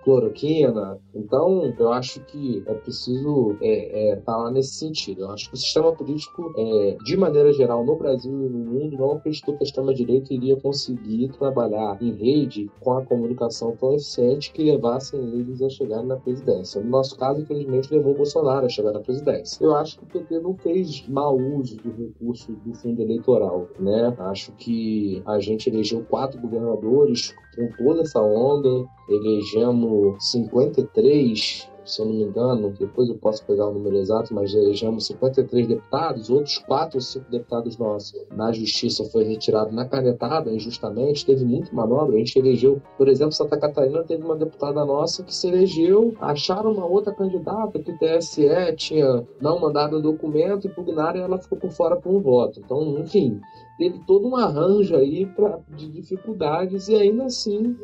cloroquina. Então, eu acho que é preciso é, é, falar nesse sentido. Eu acho que o sistema político, é, de maneira geral, no Brasil e no mundo, não acreditou que a extrema-direita iria conseguir trabalhar em rede com a comunicação tão eficiente que levassem eles a chegar na presidência. No nosso caso, infelizmente, levou Bolsonaro a chegar na presidência. Eu acho que o PT não fez mau uso do recurso do fundo eleitoral, né? Acho que a gente elegeu quatro governadores com toda essa onda, elegemos 53 se eu não me engano, depois eu posso pegar o número exato, mas elegemos 53 deputados, outros 4 ou 5 deputados nossos. Na justiça foi retirado na canetada, injustamente, teve muita manobra, a gente elegeu, por exemplo, Santa Catarina teve uma deputada nossa que se elegeu, acharam uma outra candidata que o TSE tinha não mandado o documento, impugnaram e ela ficou por fora por um voto. Então, enfim, teve todo um arranjo aí pra, de dificuldades e ainda assim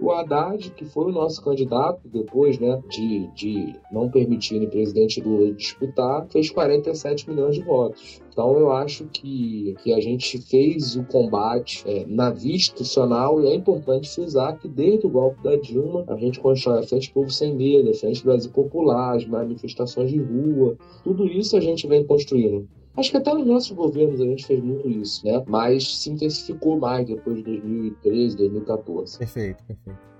O Haddad, que foi o nosso candidato depois né, de, de não permitir o presidente Lula disputar, fez 47 milhões de votos. Então eu acho que, que a gente fez o combate é, na via institucional e é importante frisar que desde o golpe da Dilma a gente constrói a Frente Povo Sem Medo, a Frente Brasil Popular, as manifestações de rua, tudo isso a gente vem construindo. Acho que até nos nossos governos a gente fez muito isso, né? Mas se intensificou mais depois de 2013, 2014. Perfeito, perfeito.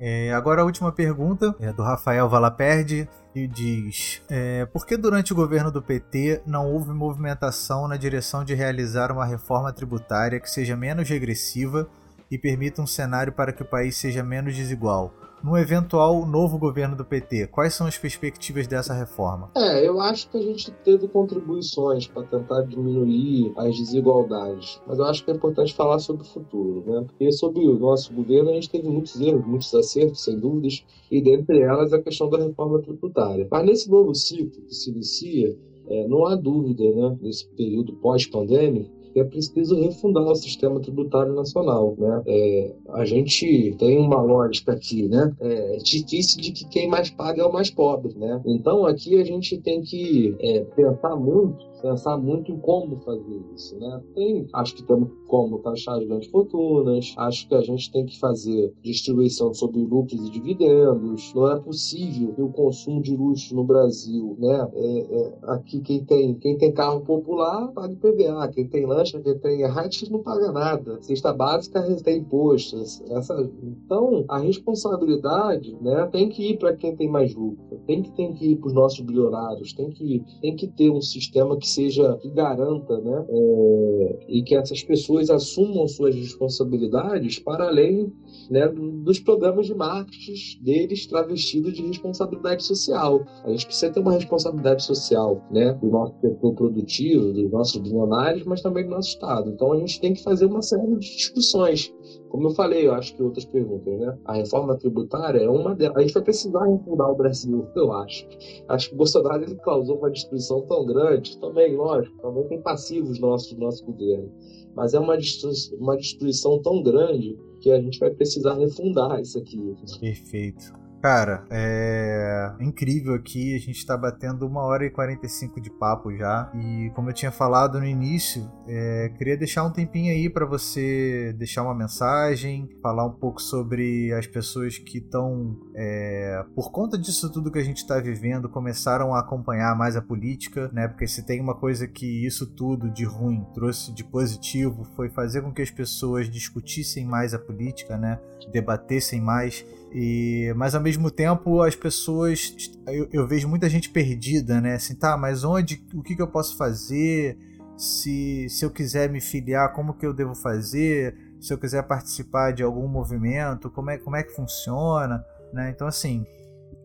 É, agora a última pergunta é do Rafael Valaperde e diz: é, Por que durante o governo do PT não houve movimentação na direção de realizar uma reforma tributária que seja menos regressiva e permita um cenário para que o país seja menos desigual? No eventual novo governo do PT? Quais são as perspectivas dessa reforma? É, eu acho que a gente teve contribuições para tentar diminuir as desigualdades, mas eu acho que é importante falar sobre o futuro, né? Porque sobre o nosso governo a gente teve muitos erros, muitos acertos, sem dúvidas, e dentre elas a questão da reforma tributária. Mas nesse novo ciclo que se inicia, é, não há dúvida, né, nesse período pós-pandêmico, é preciso refundar o sistema tributário nacional. Né? É, a gente tem uma lógica aqui, né? É difícil de que quem mais paga é o mais pobre. Né? Então aqui a gente tem que é, pensar muito pensar muito em como fazer isso, né? Tem, acho que temos como taxar as grandes fortunas, acho que a gente tem que fazer distribuição sobre lucros e dividendos. Não é possível que o consumo de luxo no Brasil, né? É, é, aqui quem tem, quem tem carro popular paga PVA, quem tem lancha, quem tem iate não paga nada. Cesta básica tem imposto. Essa, então, a responsabilidade, né, tem que ir para quem tem mais lucro, tem que tem que ir para os nossos bilionários, tem que tem que ter um sistema que seja que garanta, né, é, e que essas pessoas assumam suas responsabilidades para além né, dos programas de marketing deles travestidos de responsabilidade social. A gente precisa ter uma responsabilidade social, né, do nosso setor produtivo, dos nossos bilionários, mas também do nosso Estado. Então a gente tem que fazer uma série de discussões. Como eu falei, eu acho que outras perguntas, né? A reforma tributária é uma delas. A gente vai precisar refundar o Brasil, eu acho. Acho que o Bolsonaro ele causou uma destruição tão grande, também, lógico, também tem passivos nossos do nosso governo. Mas é uma destruição, uma destruição tão grande que a gente vai precisar refundar isso aqui. Perfeito. Cara, é incrível aqui. A gente tá batendo uma hora e 45 de papo já. E como eu tinha falado no início, é, queria deixar um tempinho aí para você deixar uma mensagem, falar um pouco sobre as pessoas que estão, é, por conta disso tudo que a gente está vivendo, começaram a acompanhar mais a política, né? Porque se tem uma coisa que isso tudo de ruim trouxe de positivo, foi fazer com que as pessoas discutissem mais a política, né? Debatessem mais. E, mas ao mesmo tempo as pessoas eu, eu, vejo muita gente perdida, né? Assim, tá, mas onde, o que, que eu posso fazer? Se, se eu quiser me filiar, como que eu devo fazer? Se eu quiser participar de algum movimento, como é, como é que funciona? Né? Então, assim,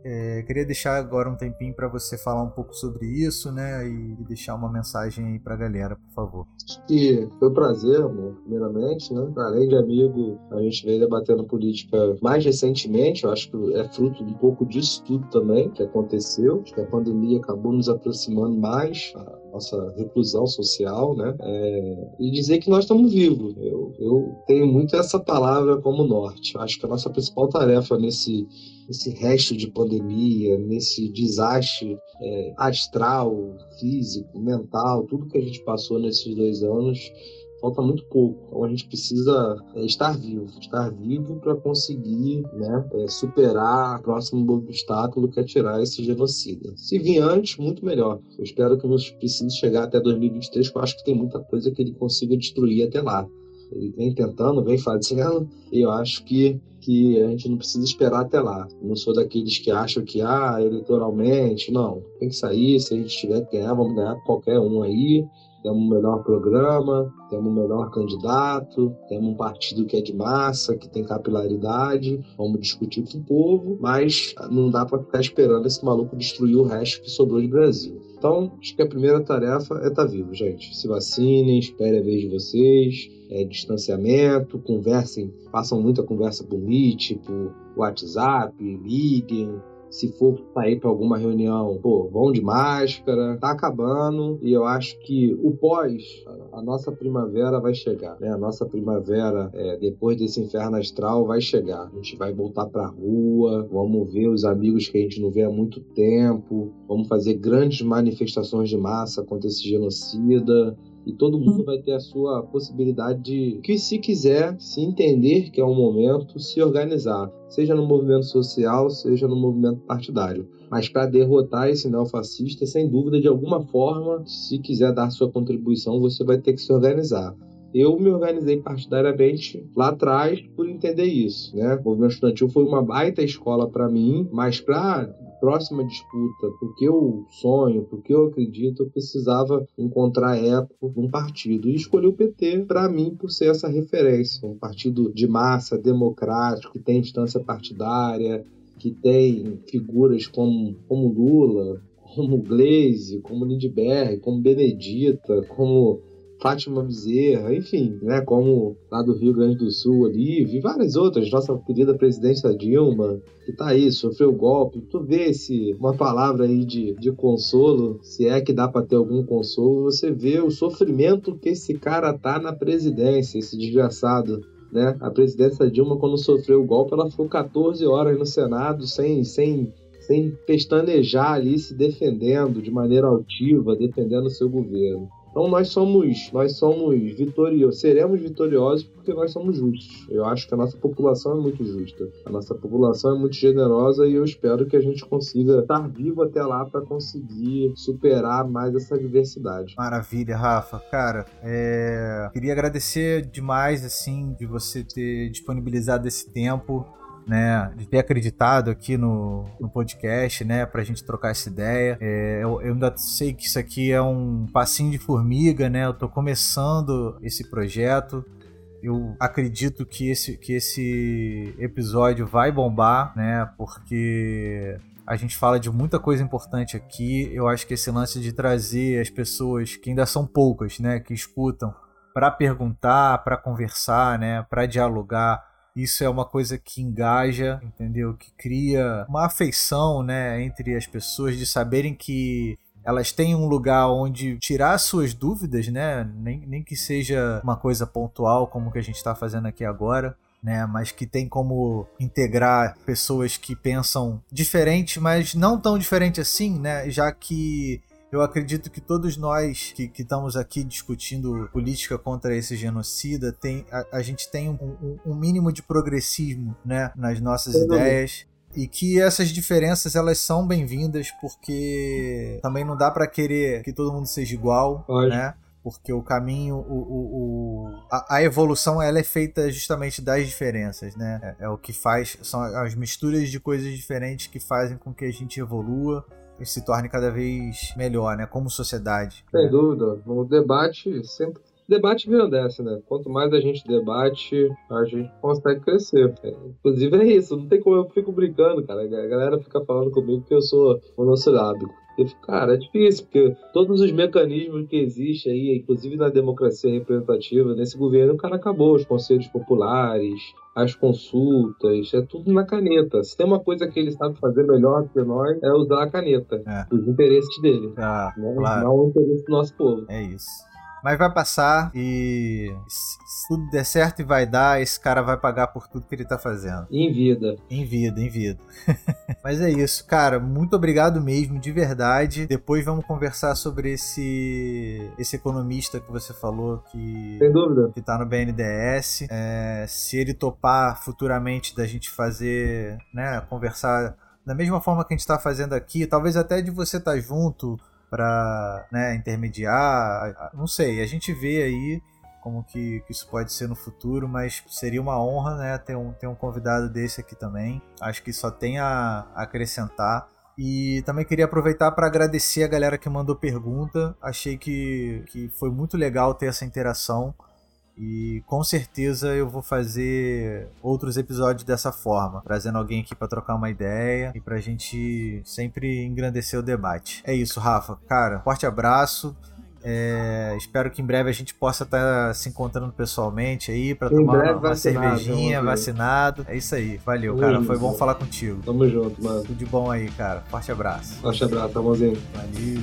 é, queria deixar agora um tempinho para você falar um pouco sobre isso, né? E, deixar uma mensagem aí para a galera, por favor. E foi um prazer, amor, primeiramente, né? Além de amigo, a gente veio debatendo política mais recentemente, eu acho que é fruto um pouco disso tudo também que aconteceu. Acho que a pandemia acabou nos aproximando mais, nossa reclusão social, né? É, e dizer que nós estamos vivos. Eu, eu tenho muito essa palavra como norte. Acho que a nossa principal tarefa nesse nesse resto de pandemia, nesse desastre é, astral, físico, mental, tudo que a gente passou nesses dois anos, falta muito pouco. Então a gente precisa é, estar vivo, estar vivo para conseguir né, é, superar o próximo obstáculo que é tirar esse genocida. Se vir antes, muito melhor. Eu espero que não precise chegar até 2023, porque eu acho que tem muita coisa que ele consiga destruir até lá. Ele vem tentando, vem fazendo, e eu acho que, que a gente não precisa esperar até lá. não sou daqueles que acham que, ah, eleitoralmente, não. Tem que sair, se a gente tiver que ganhar, vamos ganhar qualquer um aí. Temos um melhor programa, temos um melhor candidato, temos um partido que é de massa, que tem capilaridade, vamos discutir com o povo, mas não dá para ficar esperando esse maluco destruir o resto que sobrou de Brasil. Então, acho que a primeira tarefa é estar tá vivo, gente. Se vacinem, espere a vez de vocês, é, distanciamento, conversem, façam muita conversa por Meet, por WhatsApp, liguem, Se for sair para alguma reunião, pô, vão de máscara, tá acabando. E eu acho que o pós, a nossa primavera vai chegar, né? A nossa primavera, é, depois desse inferno astral, vai chegar. A gente vai voltar pra rua, vamos ver os amigos que a gente não vê há muito tempo, vamos fazer grandes manifestações de massa contra esse genocida e todo mundo vai ter a sua possibilidade de, que se quiser, se entender que é um momento, se organizar, seja no movimento social, seja no movimento partidário. Mas para derrotar esse neofascista, sem dúvida, de alguma forma, se quiser dar sua contribuição, você vai ter que se organizar. Eu me organizei partidariamente lá atrás por entender isso, né? O movimento estudantil foi uma baita escola para mim, mas para próxima disputa, porque eu sonho, porque eu acredito, eu precisava encontrar eco num partido. E escolhi o PT, para mim, por ser essa referência. Um partido de massa, democrático, que tem instância partidária, que tem figuras como, como Lula, como Gleisi, como Lindbergh, como Benedita, como Fátima Bezerra, enfim, né, como lá do Rio Grande do Sul ali, vi várias outras, nossa querida presidente Dilma, que tá aí, sofreu golpe, tu vê esse, uma palavra aí de, de consolo, se é que dá para ter algum consolo, você vê o sofrimento que esse cara tá na presidência, esse desgraçado. Né? A presidência Dilma, quando sofreu o golpe, ela ficou 14 horas no Senado sem, sem sem pestanejar ali, se defendendo de maneira altiva, defendendo o seu governo. Então nós somos, nós somos vitoriosos, seremos vitoriosos porque nós somos justos. Eu acho que a nossa população é muito justa. A nossa população é muito generosa e eu espero que a gente consiga estar vivo até lá para conseguir superar mais essa diversidade. Maravilha, Rafa. Cara, é... queria agradecer demais assim de você ter disponibilizado esse tempo né, de ter acreditado aqui no, no podcast, né, pra gente trocar essa ideia. É, eu, eu, ainda sei que isso aqui é um passinho de formiga, né, eu tô começando esse projeto. Eu acredito que esse, que esse episódio vai bombar, né, porque a gente fala de muita coisa importante aqui. Eu acho que esse lance de trazer as pessoas que ainda são poucas, né, que escutam, para perguntar, para conversar, né, para dialogar, isso é uma coisa que engaja, entendeu? Que cria uma afeição, né, entre as pessoas de saberem que elas têm um lugar onde tirar suas dúvidas, né? Nem, nem que seja uma coisa pontual como que a gente está fazendo aqui agora. Né, mas que tem como integrar pessoas que pensam diferente, mas não tão diferente assim, né, já que eu acredito que todos nós que, que estamos aqui discutindo política contra esse genocida, tem, a, a gente tem um, um, um, mínimo de progressismo né, nas nossas ideias e que essas diferenças elas são bem-vindas porque também não dá para querer que todo mundo seja igual, Pode. né? Porque o caminho, o, o, o a, a, evolução ela é feita justamente das diferenças, né? É, é, o que faz, são as misturas de coisas diferentes que fazem com que a gente evolua se torne cada vez melhor, né? Como sociedade. Sem dúvida. O debate sempre. Debate dessa, né? Quanto mais a gente debate, a gente consegue crescer. É, inclusive é isso, não tem como eu fico brincando, cara. A galera fica falando comigo que eu sou monossilábico. Cara, é difícil, porque todos os mecanismos que existem aí, inclusive na democracia representativa, nesse governo, o cara acabou. Os conselhos populares, as consultas, é tudo na caneta. Se tem uma coisa que ele sabe fazer melhor do que nós, é usar a caneta. É. Os interesses dele. Ah, né? claro. Não o interesse do nosso povo. É isso. Mas vai passar e se tudo der certo e vai dar, esse cara vai pagar por tudo que ele tá fazendo. Em vida. Em vida, em vida. Mas é isso, cara. Muito obrigado mesmo, de verdade. Depois vamos conversar sobre esse esse economista que você falou que Sem dúvida. que tá no BNDES. É, se ele topar futuramente da gente fazer, né, conversar da mesma forma que a gente está fazendo aqui, talvez até de você estar tá junto para né, intermediar. Não sei, a gente vê aí como que, que, isso pode ser no futuro, mas seria uma honra né, ter, um, ter um convidado desse aqui também. Acho que só tem a, acrescentar. E também queria aproveitar para agradecer a galera que mandou pergunta. Achei que, que foi muito legal ter essa interação. E com certeza eu vou fazer outros episódios dessa forma, trazendo alguém aqui para trocar uma ideia e pra gente sempre engrandecer o debate. É isso, Rafa. Cara, forte abraço É, espero que em breve a gente possa estar tá se encontrando pessoalmente aí para tomar uma, uma cervejinha, vacinado. É isso aí. Valeu, cara. Foi bom falar contigo. Tamo junto, mano. Tudo de bom aí, cara. Forte abraço. Forte abraço, Tamozinho. Valeu.